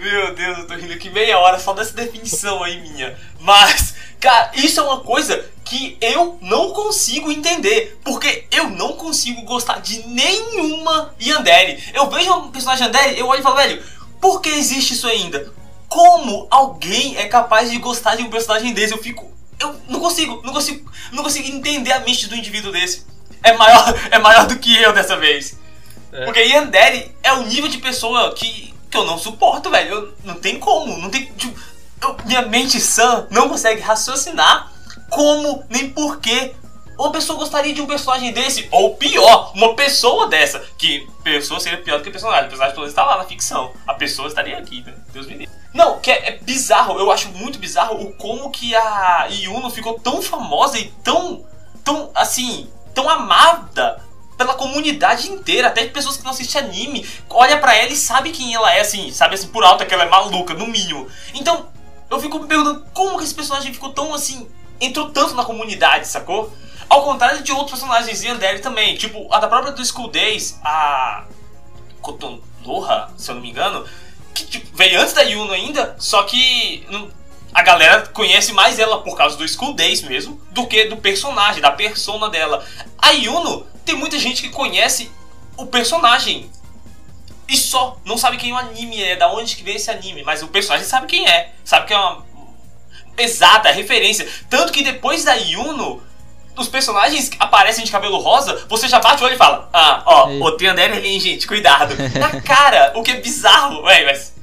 C: Meu Deus, eu tô rindo aqui meia hora só dessa definição aí minha. Mas, cara, isso é uma coisa que eu não consigo entender. Porque eu não consigo gostar de nenhuma Yandere. Eu vejo um personagem Yandere, eu olho e falo, velho, por que existe isso ainda? Como alguém é capaz de gostar de um personagem desse? Eu fico. Eu não consigo, não consigo, não consigo entender a mente do indivíduo desse. É maior, é maior do que eu dessa vez.
D: É.
C: Porque Yandere é o nível de pessoa que, que eu não suporto, velho. Eu, não tem como, não tem. tipo, eu- minha mente sã não consegue raciocinar como nem porquê uma pessoa gostaria de um personagem desse, ou pior, uma pessoa dessa. Que pessoa seria pior do que personagem. O personagem pelo está lá na ficção. A pessoa estaria aqui, né? Deus me livre. Não, que é, é bizarro, eu acho muito bizarro o como que a Yuno ficou tão famosa e tão. tão assim. tão amada pela comunidade inteira, até de pessoas que não assistem anime, olha pra ela e sabe quem ela é, assim, sabe assim, por alto que ela é maluca, no mínimo. Então, eu fico me perguntando como que esse personagem ficou tão assim, entrou tanto na comunidade, sacou? Ao contrário de outros personagens de também, tipo, a da própria do School Days, a Kotonoha, se eu não me engano, que tipo, veio antes da Yuno ainda, só que a galera conhece mais ela por causa do School Days mesmo, do que do personagem, da persona dela. A Yuno, tem muita gente que conhece o personagem e só, não sabe quem o anime é, da onde que veio esse anime, mas o personagem sabe quem é, sabe que é uma exata referência. Tanto que depois da Yuno, os personagens que aparecem de cabelo rosa, você já bate o olho e fala: Ah, ó,
E: Ei.
C: o Teandere ali, hein, gente, cuidado. Na cara, o que é bizarro, velho, mas.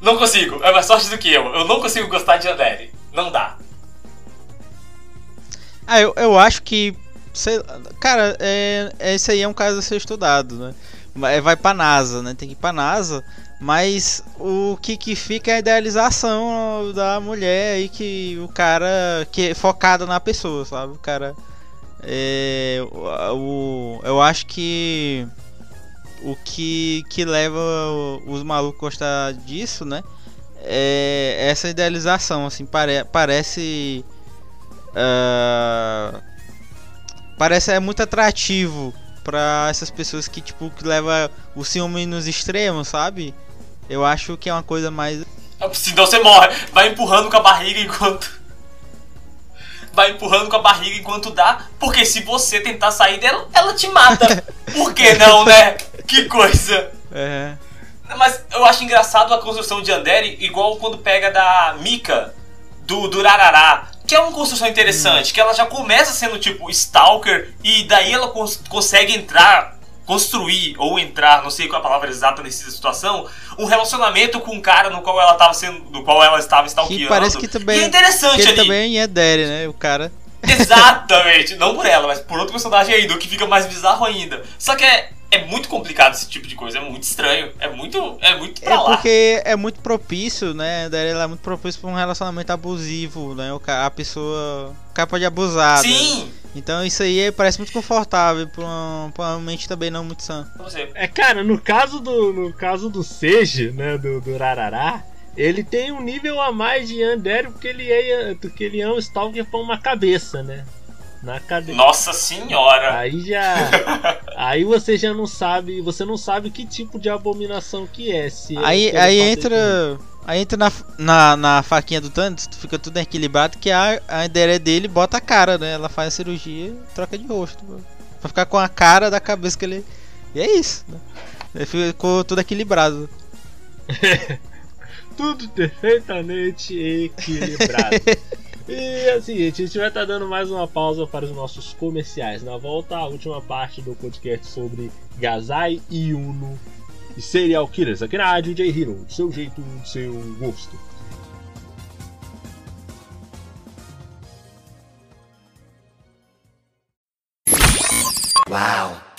C: Não consigo, é mais sorte do que eu. Eu não consigo gostar de Yandere. Não dá.
E: Ah, eu, eu acho que. Sei, cara, é, é- esse aí é um caso a ser estudado, né? Vai vai pra NASA, né? Tem que ir pra NASA. Mas o que, que fica é a idealização da mulher aí que o cara que é focado na pessoa, sabe? O cara. É, o, eu acho que o que, que leva os malucos a gostar disso, né? É essa idealização, assim, pare, parece. ah, parece é muito atrativo pra essas pessoas que, tipo, que leva o ciúme nos extremos, sabe? Eu acho que é uma coisa mais.
C: Senão você morre. Vai empurrando com a barriga enquanto. Vai empurrando com a barriga enquanto dá. Porque se você tentar sair dela, ela te mata. Por que não, né? Que coisa.
E: É.
C: Mas eu acho engraçado a construção de Andere, igual quando pega da Mika do Durarará. Que é uma construção interessante, que ela já começa sendo tipo Stalker, e daí ela cons- consegue entrar, construir, ou entrar, não sei qual é a palavra exata nessa situação, um relacionamento com um cara no qual ela estava sendo. no qual ela estava stalkeando.
E: Que parece que também.
C: E é interessante
E: que ele
C: ali.
E: também é Derry, né? O cara.
C: Exatamente, não por ela, mas por outro personagem ainda, o que fica mais bizarro ainda. Só que é, é muito complicado esse tipo de coisa, é muito estranho, é muito, é muito pra
E: É
C: lá.
E: porque é muito propício, né? Derry ela é muito propício pra um relacionamento abusivo, né? A pessoa. O cara pode abusar. né?
C: Sim!
E: Então isso aí parece muito confortável pra uma, pra uma mente também não muito sã.
D: É, cara, no caso do no caso do Seiji, né, do, do Rarará, ele tem um nível a mais de Yandere porque ele é porque ele é um Stalker pra uma cabeça, né? Na cabeça.
C: Nossa senhora!
D: Aí já aí você já não sabe, você não sabe que tipo de abominação que é, se é
E: Aí,
D: ele
E: aí entra. Aí entra na, na, na faquinha do Thanos, fica tudo equilibrado, que a, a ideia dele bota a cara, né? Ela faz a cirurgia e troca de rosto. Pra ficar com a cara da cabeça que ele. E é isso, né? Ele ficou tudo equilibrado.
D: tudo perfeitamente equilibrado. E assim, a gente vai estar dando mais uma pausa para os nossos comerciais. Na volta, a última parte do podcast sobre Gazai e Uno e Serial Killers aqui na Rádio J Hero, do seu jeito, do seu gosto.
H: Wow,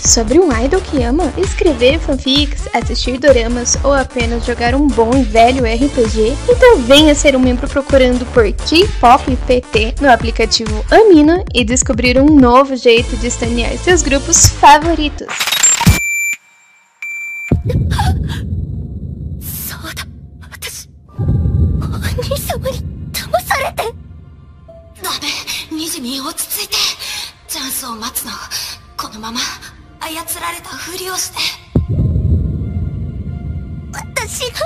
I: Sobre um idol que ama? Escrever fanfics, assistir doramas ou apenas jogar um bom e velho RPG? Então venha ser um membro procurando por K-Pop PT no aplicativo Amino e descobrir um novo jeito de estanear seus grupos favoritos.
A: そうだ私お兄様に騙されて
J: ダメニジミ落ち着いてチャンスを待つの このまま操られたふりをして。
A: 私が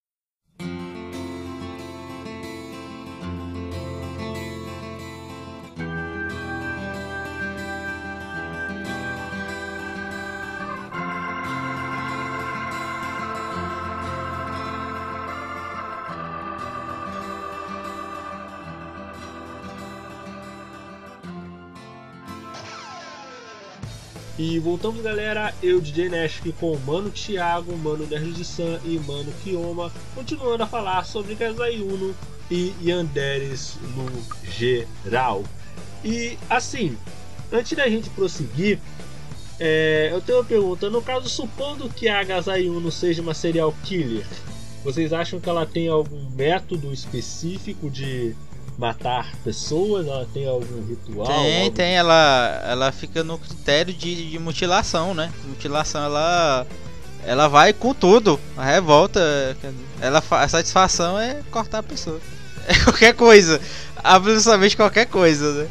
D: E voltamos galera, eu DJ Nashk com o Mano Thiago, Mano Nerd de San e Mano Kioma, continuando a falar sobre Kazai e Yanderes no geral. E assim, antes da gente prosseguir, é, eu tenho uma pergunta, no caso supondo que a Gazai Uno seja uma serial killer, vocês acham que ela tem algum método específico de matar pessoas? Ela tem algum ritual?
E: Tem,
D: algo-
E: tem. Ela, ela fica no critério de, de mutilação, né? Mutilação, ela. Ela vai com tudo. A revolta. Ela, a satisfação é cortar a pessoa. É qualquer coisa. Absolutamente qualquer coisa, né?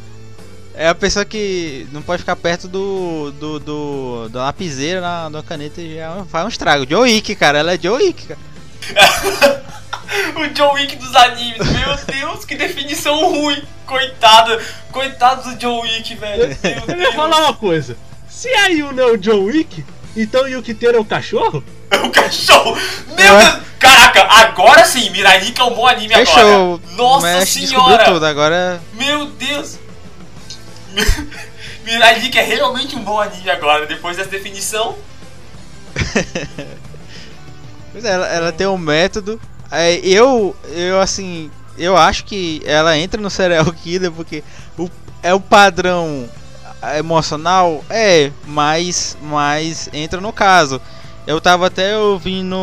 E: É a pessoa que não pode ficar perto do. do. do da lapiseira, na, da caneta e já faz um estrago. Joe Wick, cara. Ela é Joe Wick, cara.
C: O John Wick dos animes, meu Deus, que definição ruim. Coitada, coitado do John Wick, velho. Meu
D: Eu
C: Deus.
D: falar uma coisa. Se a Yuna é o John Wick, então o Yukiteiro é o cachorro?
C: O cachorro! Meu Deus! Caraca, agora sim, Mirai é um bom anime
E: Fechou.
C: agora. Nossa senhora!
E: tudo. Agora.
C: Meu Deus! Mirai é realmente um bom anime agora, depois dessa definição.
E: Pois é, ela, ela tem um método. É, eu, eu assim, eu acho que ela entra no serial killer porque o, é o padrão emocional, é, mas, mas entra no caso. Eu tava até ouvindo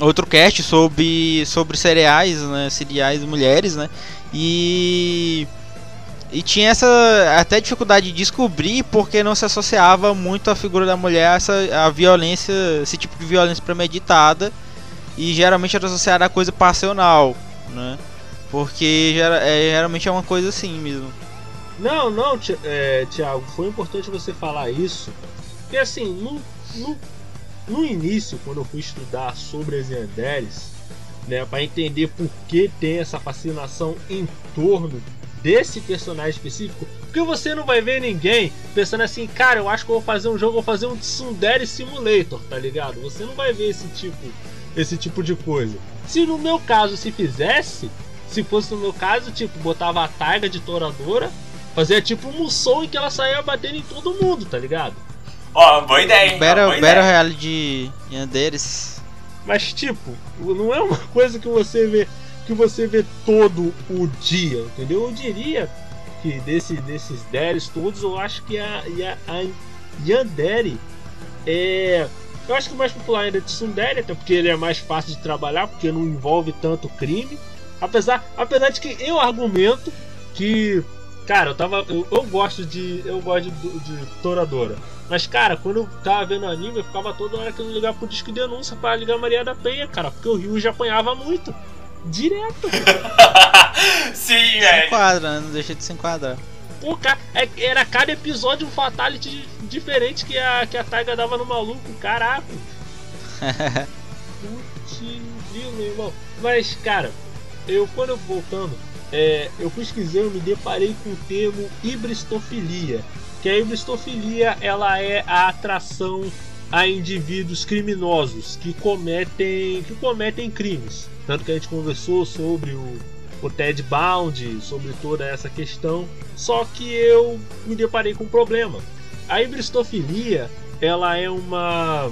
E: outro cast sobre sobre cereais, né, cereais mulheres, né? E e tinha essa até dificuldade de descobrir porque não se associava muito a figura da mulher a essa a violência, esse tipo de violência premeditada e geralmente era associada a coisa passional, né? Porque é, geralmente é uma coisa assim mesmo.
D: Não, não, é, Thiago, foi importante você falar isso. Porque assim, no, no, no início, quando eu fui estudar sobre as Yanderes, né, para entender por que tem essa fascinação em torno desse personagem específico, porque você não vai ver ninguém pensando assim, cara, eu acho que eu vou fazer um jogo, vou fazer um Tsundere Simulator, tá ligado? Você não vai ver esse tipo, esse tipo de coisa. Se no meu caso se fizesse, se fosse no meu caso, tipo, botava a taiga de toradora, fazia tipo um Musou em que ela saía batendo em todo mundo, tá ligado?
C: Ó, boa ideia, hein?
E: Battle. Royale de Yanderes.
D: Mas tipo, não é uma coisa que você vê que você vê todo o dia, entendeu? Eu diria que desse, desses deres todos, eu acho que a, a, a Yandere é. Eu acho que o mais popular ainda é Tsundere, até porque ele é mais fácil de trabalhar, porque não envolve tanto crime. Apesar, apesar de que eu argumento que. Cara, eu tava. Eu, eu gosto de. Eu gosto de, de Toradora. Mas, cara, quando eu tava vendo anime, eu ficava toda hora querendo ligar pro disco de denúncia pra ligar Maria da Penha, cara, porque o Rio já apanhava muito. Direto.
C: Sim,
E: Se
C: velho.
E: enquadra, né? não deixa de se enquadrar.
D: Pô, ca- é- era cada episódio um fatality diferente que a, que a Taiga dava no maluco, caraca. Putz, viu, meu irmão? Mas, cara, eu quando eu voltando, é, eu pesquisei, eu me deparei com o termo hibristofilia. Que a hibristofilia ela é a atração a indivíduos criminosos que cometem, que cometem crimes. Tanto que a gente conversou sobre o, o Ted Bound, sobre toda essa questão. Só que eu me deparei com um problema. A hibristofilia ela é uma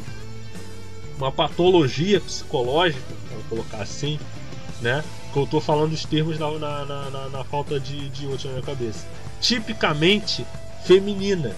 D: uma patologia psicológica, vamos colocar assim, né? Que eu tô falando os termos na, na, na, na- na falta de, de outro na minha cabeça. Tipicamente feminina.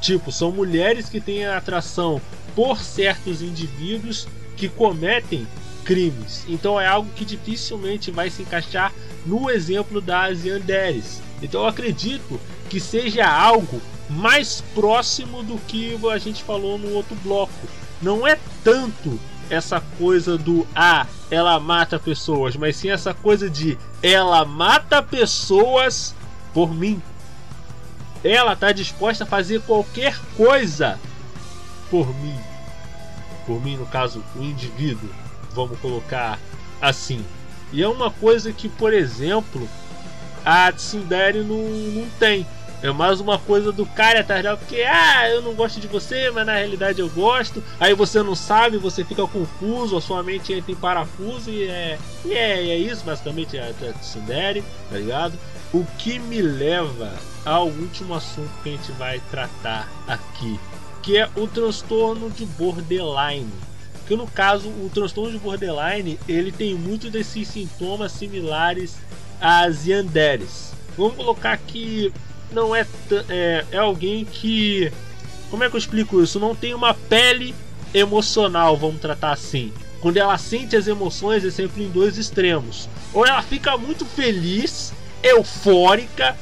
D: Tipo, são mulheres que têm atração por certos indivíduos que cometem crimes. Então é algo que dificilmente vai se encaixar no exemplo das Yanderes. Então eu acredito que seja algo mais próximo do que a gente falou no outro bloco. Não é tanto essa coisa do ah, ela mata pessoas, mas sim essa coisa de ela mata pessoas por mim. Ela está disposta a fazer qualquer coisa por mim. Por mim, no caso, o indivíduo, vamos colocar assim. E é uma coisa que, por exemplo, a Tsundere não, não tem. É mais uma coisa do cara atrás dela, porque ah, eu não gosto de você, mas na realidade eu gosto. Aí você não sabe, você fica confuso, a sua mente entra em parafuso e é. E é, é isso, basicamente, é a Tsundere, tá ligado? O que me leva ao último assunto que a gente vai tratar aqui, que é o transtorno de borderline. Que no caso, o transtorno de borderline, ele tem muitos desses sintomas similares às yanderes. Vamos colocar que não é, é é alguém que como é que eu explico isso? Não tem uma pele emocional, vamos tratar assim. Quando ela sente as emoções é sempre em dois extremos. Ou ela fica muito feliz, eufórica,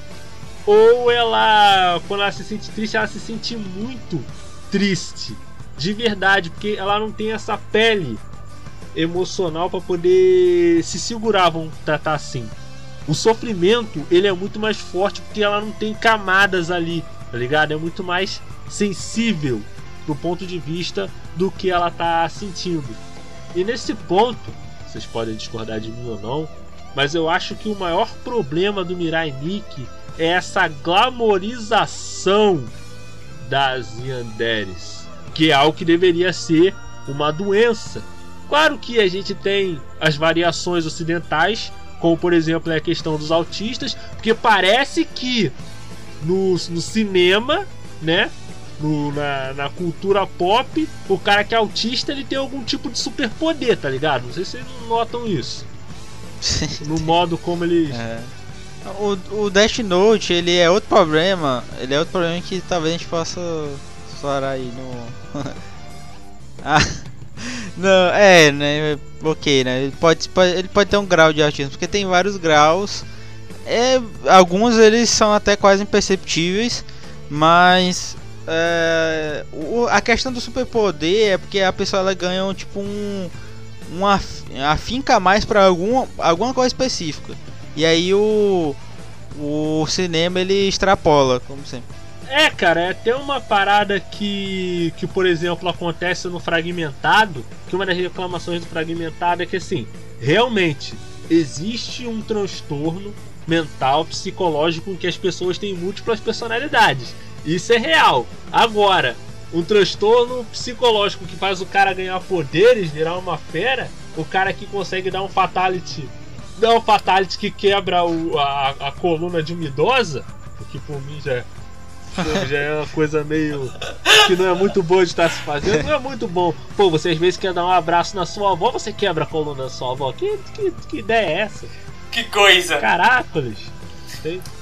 D: ou ela, quando ela se sente triste, ela se sente muito triste. De verdade, porque ela não tem essa pele emocional para poder se segurar, vamos tratar assim. O sofrimento, ele é muito mais forte porque ela não tem camadas ali, tá ligado? É muito mais sensível do ponto de vista do que ela tá sentindo. E nesse ponto, vocês podem discordar de mim ou não, mas eu acho que o maior problema do Mirai Nikki é essa glamorização das Yanderes, que é algo que deveria ser uma doença. Claro que a gente tem as variações ocidentais, como por exemplo é a questão dos autistas, porque parece que no, no cinema, né, no- na, na cultura pop, o cara que é autista ele tem algum tipo de superpoder, tá ligado? Não sei se vocês notam isso. No modo como eles.
E: É. O, o Death Note, ele é outro problema. Ele é outro problema que talvez a gente possa explorar aí no. ah, não, é, né? Ok, né? Ele pode, pode- ele pode ter um grau de autismo, porque tem vários graus. É, alguns eles são até quase imperceptíveis, mas é, o- a questão do superpoder é porque a pessoa ela ganha um, tipo um uma af- afinca mais para alguma alguma coisa específica. E aí o o cinema ele extrapola, como sempre.
D: É, cara, é até uma parada que, que, por exemplo, acontece no Fragmentado, que uma das reclamações do Fragmentado é que, assim, realmente existe um transtorno mental, psicológico, em que as pessoas têm múltiplas personalidades. Isso é real. Agora, um transtorno psicológico que faz o cara ganhar poderes, virar uma fera, o cara que consegue dar um fatality dá um fatality que quebra o, a, a coluna de uma idosa, o que por mim já, já é uma coisa meio. que não é muito boa de estar se fazendo, não é muito bom. Pô, você às vezes quer dar um abraço na sua avó, você quebra a coluna da sua avó. Que, que, que ideia é essa?
C: Que coisa!
D: Caracoles!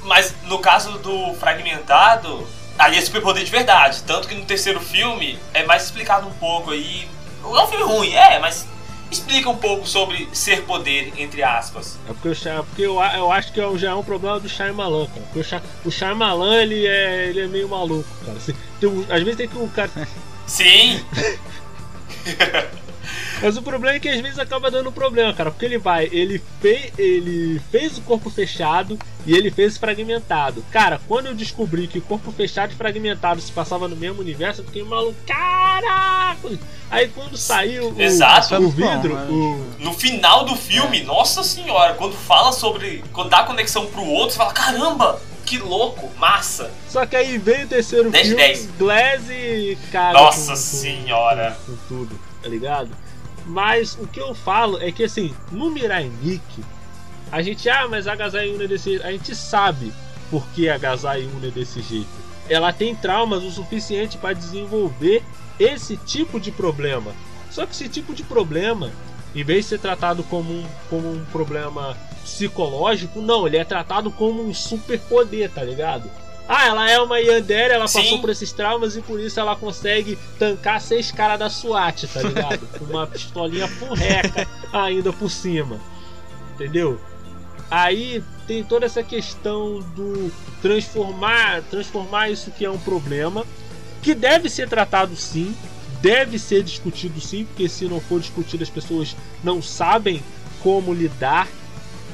C: Mas no caso do fragmentado, ali é superpoder de verdade. Tanto que no terceiro filme é mais explicado um pouco aí. É um filme ruim, é, mas explica um pouco sobre ser poder, entre aspas.
D: É porque, o Shy- porque eu, eu acho que é já é um problema do Shyamalan, cara. Porque o, Shy, o Shyamalan, ele é, ele é meio maluco, cara. Assim, tem às vezes tem que um cara...
C: Sim!
D: Mas o problema é que às vezes acaba dando problema, cara. Porque ele vai, ele, fe, ele fez o corpo fechado e ele fez fragmentado. Cara, quando eu descobri que corpo fechado e fragmentado se passava no mesmo universo, eu fiquei maluco. Caraca! Aí quando saiu o,
C: Exato.
D: o vidro, o,
C: No final do filme, nossa senhora, quando fala sobre. Quando dá conexão pro outro, você fala: caramba, que louco, massa.
D: Só que aí veio o terceiro
C: 10 de
D: filme,
C: 10.
D: Glass e cara.
C: Nossa
D: com- com-
C: senhora.
D: Com, tudo, tá ligado? Mas o que eu falo é que assim, no Mirai Nikki, a gente, ah, mas a Gazai Una é desse jeito. A gente sabe por que a Gazai Una é desse jeito. Ela tem traumas o suficiente para desenvolver esse tipo de problema. Só que esse tipo de problema, em vez de ser tratado como um, como um problema psicológico, não, ele é tratado como um superpoder, tá ligado? Ah, ela é uma Yandere, ela passou
C: Sim.
D: por esses traumas e por isso ela consegue tancar seis caras da SWAT, tá ligado? Com uma pistolinha furreca ainda por cima. Entendeu? Aí tem toda essa questão do transformar, transformar isso que é um problema, que deve ser tratado sim, deve ser discutido sim, porque se não for discutido as pessoas não sabem como lidar,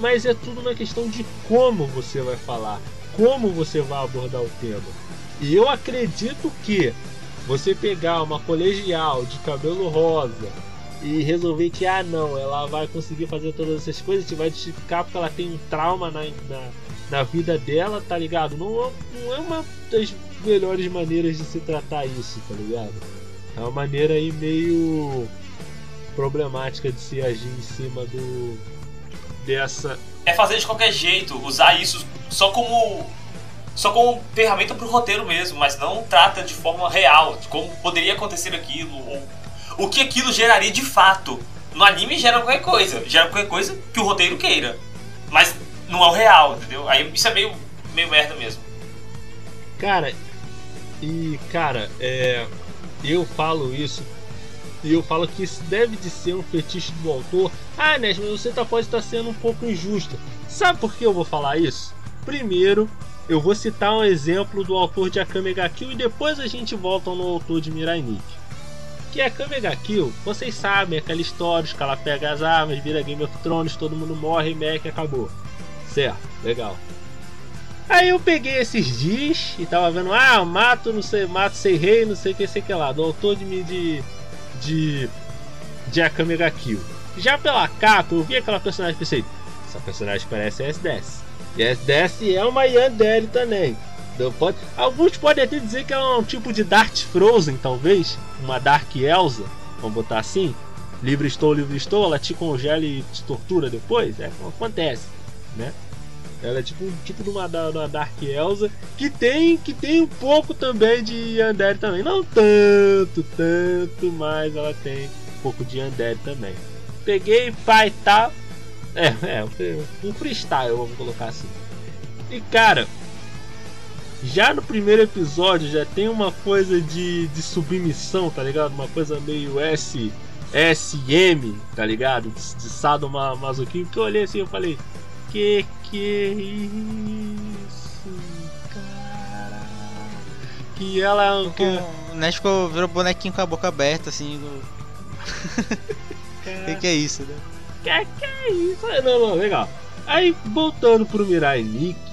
D: mas é tudo uma questão de como você vai falar, como você vai abordar o tema. E eu acredito que você pegar uma colegial de cabelo rosa e resolver que, ah, não, ela vai conseguir fazer todas essas coisas, te vai justificar porque ela tem um trauma na, na, na vida dela, tá ligado? Não, é- não é uma das melhores maneiras de se tratar isso, tá ligado? É uma maneira aí meio problemática de se agir em cima do dessa
C: É fazer de qualquer jeito, usar isso só como. Só como ferramenta pro roteiro mesmo, mas não trata de forma real, de como poderia acontecer aquilo, ou o que aquilo geraria de fato. No anime gera qualquer coisa, gera qualquer coisa que o roteiro queira. Mas não é o real, entendeu? Aí isso é meio, meio merda mesmo.
D: Cara, e cara, é, eu falo isso e eu falo que isso deve de ser um fetiche do autor. Ah, Nes, mas você tá, pode estar sendo um pouco injusta. Sabe por que eu vou falar isso? Primeiro, eu vou citar um exemplo do autor de Akame ga Kill e depois a gente volta no autor de Mirai Nikki. Que é Akame ga Kill, vocês sabem aquela história, os cara pega as armas, vira Game of Thrones, todo mundo morre, Mac acabou. Certo, legal. Aí eu peguei esses dias e tava vendo, ah, mato, não sei, mato, sei rei, não sei o que, sei que lá, do autor de de de, de ga Kill. Já pela capa, eu vi aquela personagem e pensei, essa personagem parece a S10. E a S10 é uma Yandere também. Então pode, alguns podem até dizer que é um tipo de Dark Frozen, talvez, uma Dark Elsa, vamos botar assim. Livre estou, livre estou, ela te congela e te tortura depois, é acontece, né? Ela é tipo tipo de uma, da- uma Dark Elsa que tem que tem um pouco também de Yandere também. Não tanto, tanto, mas ela tem um pouco de Yandere também. Peguei pai tal. É, é, um freestyle, vamos colocar assim. E cara, já no primeiro episódio já tem uma coisa de, de submissão, tá ligado? Uma coisa meio S, SM, tá ligado? De, de sadomasoquismo. Que eu olhei assim eu falei, que que isso, cara? Que ela. Que...
E: O ficou, virou bonequinho com a boca aberta, assim. O que, que é isso, né?
D: Que que é isso? Não, não, legal. Aí, voltando pro Mirai Nikki,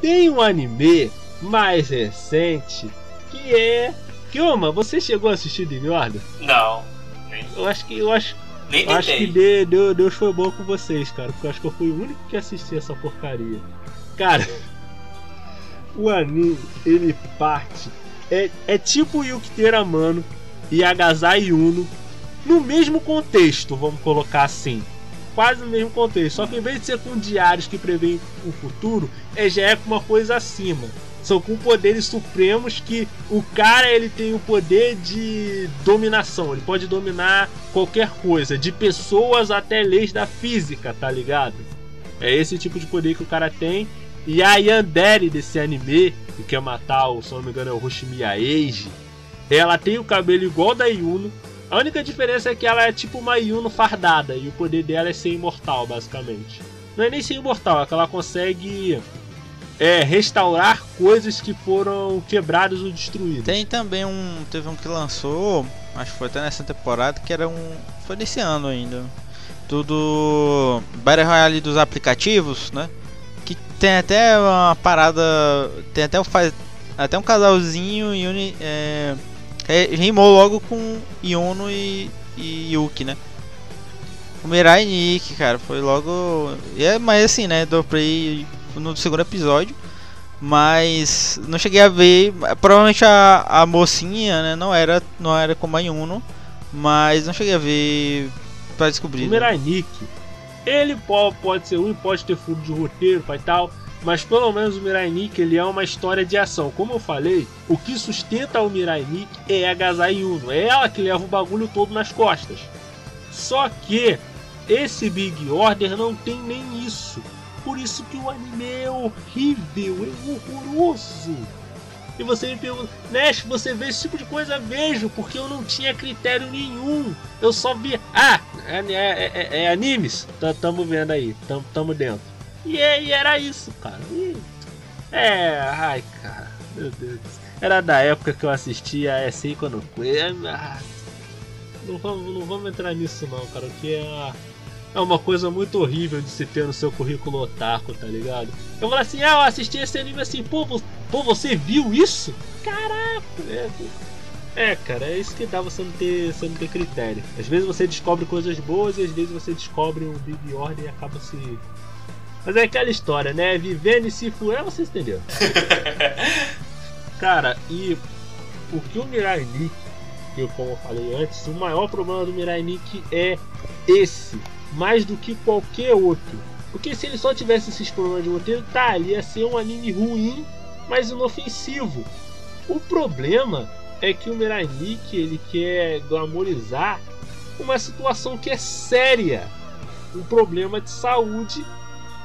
D: tem um anime mais recente que é. Kioma, você chegou a assistir The Order?
C: Não.
D: Eu acho que. Eu acho,
C: nem
D: eu acho que
C: tentei.
D: de- Deus, foi bom com vocês, cara. Porque eu acho que eu fui o único que assisti essa porcaria. Cara, o anime, ele parte. É, é tipo Yuki Teramano e Agazai Uno no mesmo contexto, vamos colocar assim. quase no mesmo contexto. Só que em vez de ser com diários que preveem o futuro, é, já é com uma coisa acima. São com poderes supremos que o cara ele tem o poder de dominação. Ele pode dominar qualquer coisa, de pessoas até leis da física, tá ligado? É esse tipo de poder que o cara tem. E a Yandere desse anime, que quer matar, o, se não me engano, é o Hoshimiya Eiji, ela tem o cabelo igual da Yuno. A única diferença é que ela é tipo uma Yuno fardada e o poder dela é ser imortal, basicamente. Não é nem ser imortal, é que ela consegue é, restaurar coisas que foram quebradas ou destruídas.
E: Tem também um. Teve um que lançou, acho que foi até nessa temporada, que era um. Foi nesse ano ainda. Tudo. Battle Royale dos aplicativos, né? Que tem até uma parada. Tem até, faz, até um casalzinho e uni, é, rimou logo com Yono e, e Yuki, né? O Mirai Nick, cara, foi logo. É, mas assim, né? Do play no segundo episódio. Mas não cheguei a ver. Provavelmente a, a mocinha, né? Não era, não era como a Yuno. Mas não cheguei a ver pra descobrir.
D: O
E: né?
D: Mirai Nick, ele pode, pode ser ruim, pode ter furo de roteiro e tal. Mas pelo menos o Mirai Nikki ele é uma história de ação. Como eu falei, o que sustenta o Mirai Nikki é a Gazai Yuno. É ela que leva o bagulho todo nas costas. Só que esse Big Order não tem nem isso. Por isso que o anime é horrível, é horroroso. E você me pergunta, Nash, você vê esse tipo de coisa? Vejo, porque eu não tinha critério nenhum. Eu só vi. Ah, é, é, é, é animes? T tamo vendo aí, tamo, tamo dentro. E, é, e era isso, cara. E, é, ai, cara, meu Deus. Era da época que eu assistia é assim quando. Ah, não vamos, não vamos entrar nisso, não, cara, que é é uma coisa muito horrível de se ter no seu currículo otaku, tá ligado? Eu falo assim, ah, eu assisti esse anime assim, pô, pô você viu isso? Caraca, é, é, cara, é isso que dá você não, ter, você não ter critério. Às vezes você descobre coisas boas e às vezes você descobre um Big Order e acaba se. Mas é aquela história, né? Vivendo e se furar, você entendeu? cara, e o que o Mirai Nikki, que como eu falei antes, o maior problema do Mirai Nikki é esse mais do que qualquer outro. Porque se ele só tivesse esses problemas de roteiro, tá, ele ia ser um anime ruim, mas inofensivo. O problema é que o Mirai Nikki, ele quer glamorizar uma situação que é séria. Um problema de saúde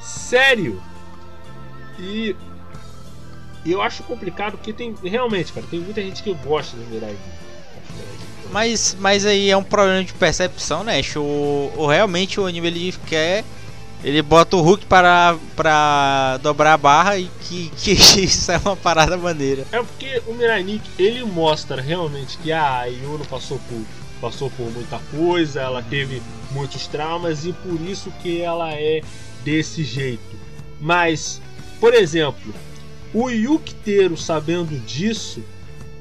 D: sério. E eu acho complicado porque tem realmente, cara, tem muita gente que gosta do Mirai Nikki.
E: Mas, mas aí é um problema de percepção, né? O, o realmente o anime ele quer. Ele bota o Hulk para, para dobrar a barra e que, que isso é uma parada maneira.
D: É porque o Mirai ele mostra realmente que a Yuno passou por, passou por muita coisa, ela teve muitos traumas e por isso que ela é desse jeito. Mas, por exemplo, o Yukiteiro sabendo disso,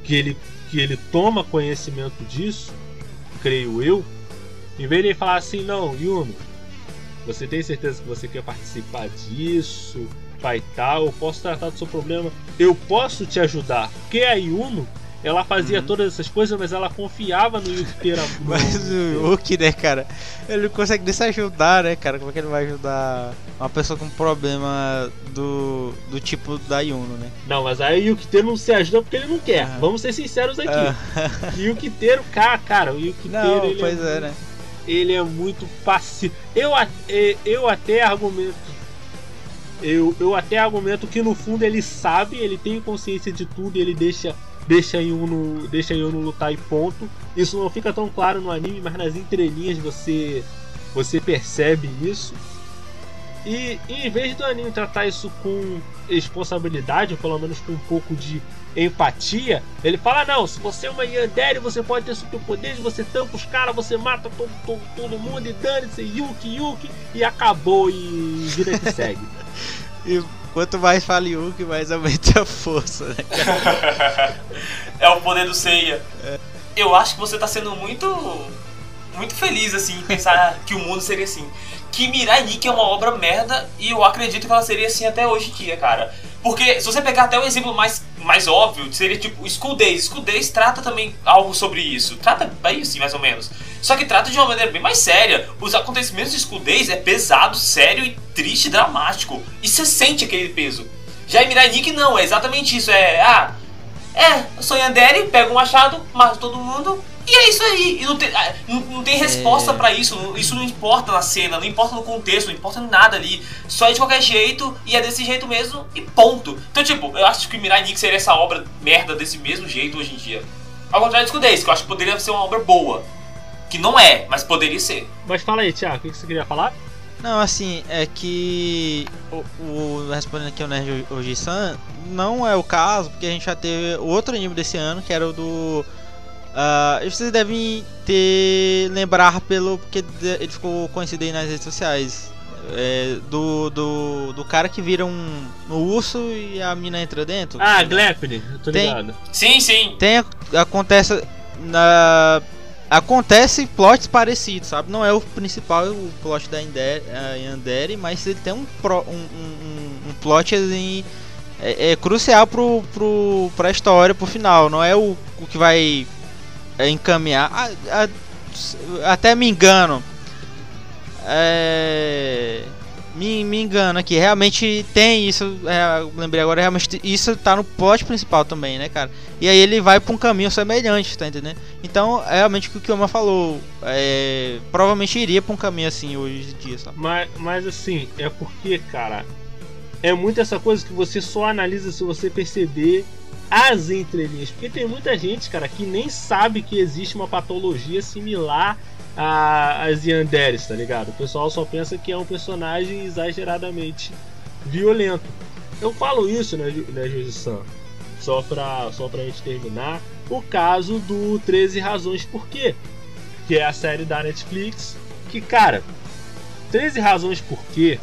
D: que ele que ele toma conhecimento disso, creio eu, em vez de falar assim, não, Yuno, você tem certeza que você quer participar disso, vai tal, eu posso tratar do seu problema, eu posso te ajudar. Porque a Yuno, ela fazia uhum. todas essas coisas, mas ela confiava no Yukiteira.
E: mas o Yuki, né, cara? Ele não consegue nem se ajudar, né, cara? Como é que ele vai ajudar uma pessoa com problema do, do tipo da Yuno, né?
D: Não, mas aí o Yukiteiro não se ajuda porque ele não quer. Ah. Vamos ser sinceros aqui. Ah. Yukiteiro, cara, cara, o Yukiteiro. Não,
E: pois
D: é,
E: é né?
D: Ele é muito passivo. Eu, eu até argumento eu, eu até argumento que no fundo ele sabe, ele tem consciência de tudo e ele deixa deixa Yuno, deixa Yuno lutar e ponto. Isso não fica tão claro no anime, mas nas entrelinhas você você percebe isso. E, e em vez do anime tratar isso com responsabilidade, ou pelo menos com um pouco de empatia, ele fala: não, se você é uma Yandere, você pode ter superpoderes, você tampa os caras, você mata todo, todo, todo mundo e dane-se, Yuki, Yuki, e acabou e vida que segue.
E: e Quanto mais fala Yuki, mais aumenta a força, né,
C: é o poder do Seiya. É. Eu acho que você tá sendo muito. Muito feliz, assim, em pensar que o mundo seria assim. Que Mirai Nikki é uma obra merda e eu acredito que ela seria assim até hoje em dia, cara. Porque se você pegar até o exemplo mais, mais óbvio seria tipo School Days. School Days trata também algo sobre isso. Trata bem assim, mais ou menos. Só que trata de uma maneira bem mais séria. Os acontecimentos de School Days é pesado, sério e triste, dramático. E você sente aquele peso. Já em Mirai Nikki não, é exatamente isso. É, ah, é, sou Yandere, pego um machado, mato todo mundo. E é isso aí. E não tem, ah, não, não tem resposta pra isso. Isso não importa na cena, não importa no contexto, não importa em nada ali. Só é de qualquer jeito e é desse jeito mesmo e ponto. Então, tipo, eu acho que Mirai Nikki seria essa obra merda desse mesmo jeito hoje em dia. Ao contrário de School Days, que eu acho que poderia ser uma obra boa. Que não é, mas poderia ser.
D: Mas fala aí, Thiago, o que você queria falar?
E: Não, assim, é que o, o respondendo aqui ao Nerd Oji-san, não é o caso, porque a gente já teve outro anime desse ano, que era o do ah, vocês devem ter lembrar pelo porque ele ficou conhecido aí nas redes sociais. É, do, do, do cara que vira um, um urso e a mina entra dentro.
D: Ah, Glepne, tô
E: Tem-
D: ligado.
C: Sim, sim.
E: Tem acontece na acontece plots parecidos, sabe? Não é o principal o plot da Yandere, mas ele tem um, pro- um, um, um- plot assim, é, é crucial pro, pro, pra história, pro final. Não é o, o que vai é, encaminhar. Ah, ah, até me engano. É, me, me engano aqui, realmente tem isso, é, lembrei agora, realmente isso tá no plot principal também, né, cara? E aí ele vai pra um caminho semelhante, tá entendendo? Então, é realmente o que o Kioma falou, é, provavelmente iria pra um caminho assim hoje em dia, sabe?
D: Mas, mas assim, é porque, cara, é muito essa coisa que você só analisa se você perceber as entrelinhas. Porque tem muita gente, cara, que nem sabe que existe uma patologia similar a- Yanderes, tá ligado? O pessoal só pensa que é um personagem exageradamente violento. Eu falo isso, né, né Juiz-san? Só pra, só pra gente terminar. O caso do 13 Razões Por Quê? Que é a série da Netflix. Que, cara, 13 Razões Por Quê?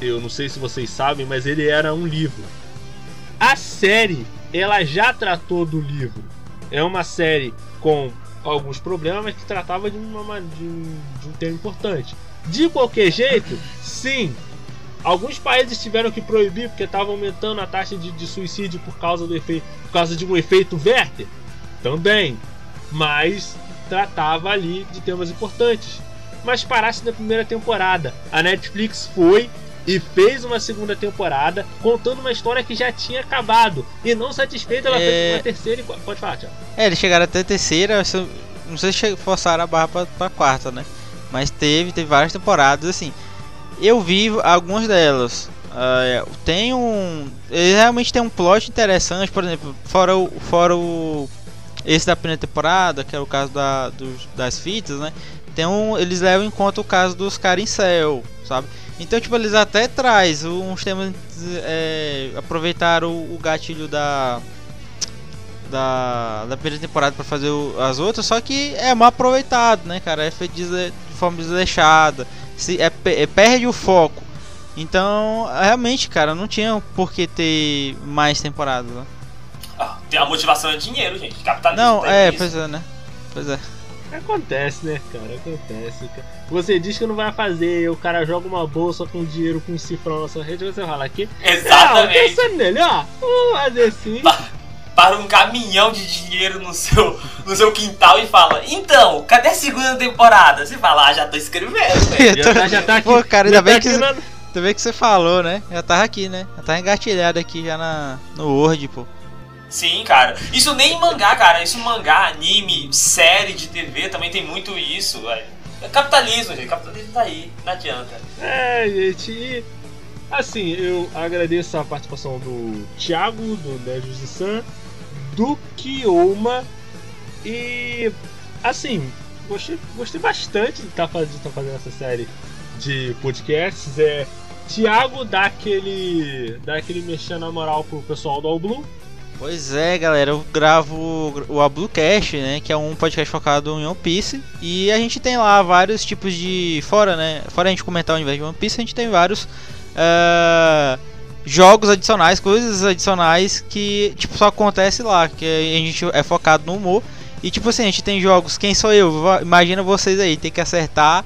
D: Eu não sei se vocês sabem, mas ele era um livro. Série, ela já tratou do livro. É uma série com alguns problemas, mas que tratava de, uma, de, um, de um tema importante. De qualquer jeito, sim, alguns países tiveram que proibir porque estava aumentando a taxa de, de suicídio por causa do efeito, por causa de um efeito Werther. Também, mas tratava ali de temas importantes. Mas parasse na primeira temporada. A Netflix foi e fez uma segunda temporada contando uma história que já tinha acabado. E não satisfeita, ela
E: É.
D: fez uma terceira e. Pode falar, Thiago.
E: É, eles chegaram até a terceira, não sei se forçaram a barra pra, pra quarta, né? Mas teve, teve várias temporadas, assim. Eu vi algumas delas. Ah, tem um. Ele realmente tem um plot interessante, por exemplo, fora o. Fora o esse da primeira temporada, que é o caso da, dos- das fitas, né? Tem um, eles levam em conta o caso dos caras em céu, sabe? Então, tipo, eles até traz uns temas. É, aproveitaram o, o gatilho da. Da, da primeira temporada pra fazer o- as outras, só que é mal aproveitado, né, cara? É feito de, de forma desleixada, se, é, é, perde o foco. Então, realmente, cara, não tinha por que ter mais temporadas, né?
C: Ah, tem a motivação é dinheiro, gente. Capitalismo.
E: Não, é,
C: isso.
E: pois é, né? Pois é.
D: Acontece, né, cara? Acontece. cara. Você diz que não vai fazer, o cara joga uma bolsa com dinheiro com cifrão na sua rede, você fala aqui.
C: Exatamente.
D: Não, pensando nele, ó. Vamos fazer assim.
C: Para um caminhão de dinheiro no seu, no seu quintal e fala: Então, cadê a segunda temporada? Você fala: Ah, já tô escrevendo, velho.
D: Já tá, já tá aqui.
E: Pô, cara,
D: já
E: ainda bem
D: tá
E: que,
D: aqui
E: você,
D: na-
E: ainda bem que você falou, né? Já tava aqui, né? Já tava engatilhado aqui já na, no Word, pô.
C: Sim, cara. Isso nem em mangá, cara. Isso mangá, anime, série de TV também tem muito isso, velho. É capitalismo, gente. Capitalismo tá aí. Não adianta.
D: É, gente. Assim, eu agradeço a participação do Thiago, do Nerd San, do Kioma. E, assim, gostei, gostei bastante de estar fazendo, de tá fazendo essa série de podcasts. É, Thiago dá aquele, dá aquele mexer na moral pro pessoal do All Blue.
E: Pois é, galera, eu gravo o Ablucast, né, que é um podcast focado em One Piece, e a gente tem lá vários tipos de fora, né, fora a gente comentar o universo de One Piece, a gente tem vários ah, jogos adicionais, coisas adicionais que tipo só acontece lá, que a gente é focado no humor. E tipo assim, a gente tem jogos, quem sou eu? Imagina vocês aí, tem que acertar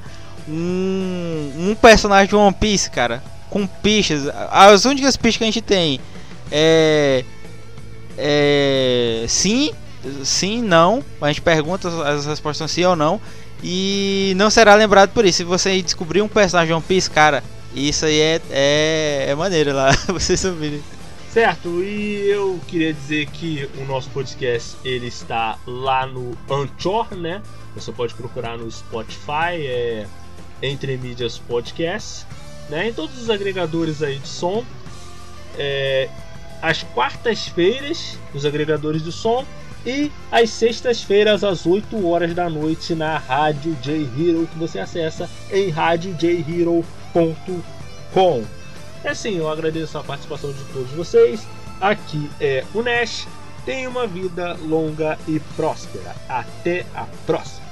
E: um, um personagem de One Piece, cara, com pistas. As únicas pistas que a gente tem é é, sim, sim, não. A gente pergunta, as respostas são sim ou não. E não será lembrado por isso. Se você descobrir um personagem One Piece, cara, isso aí é, é, é maneiro lá, vocês ouvirem.
D: Certo, e eu queria dizer que o nosso podcast ele está lá no Anchor, né? Você pode procurar no Spotify, é Entre Mídias Podcast, né? Em todos os agregadores aí de som. É, às quartas-feiras, os agregadores de som. E às sextas-feiras, às 8 horas da noite, na Rádio J Hero, que você acessa em radiojhero.com. É assim, eu agradeço a participação de todos vocês. Aqui é o Nash. Tenha uma vida longa e próspera. Até a próxima!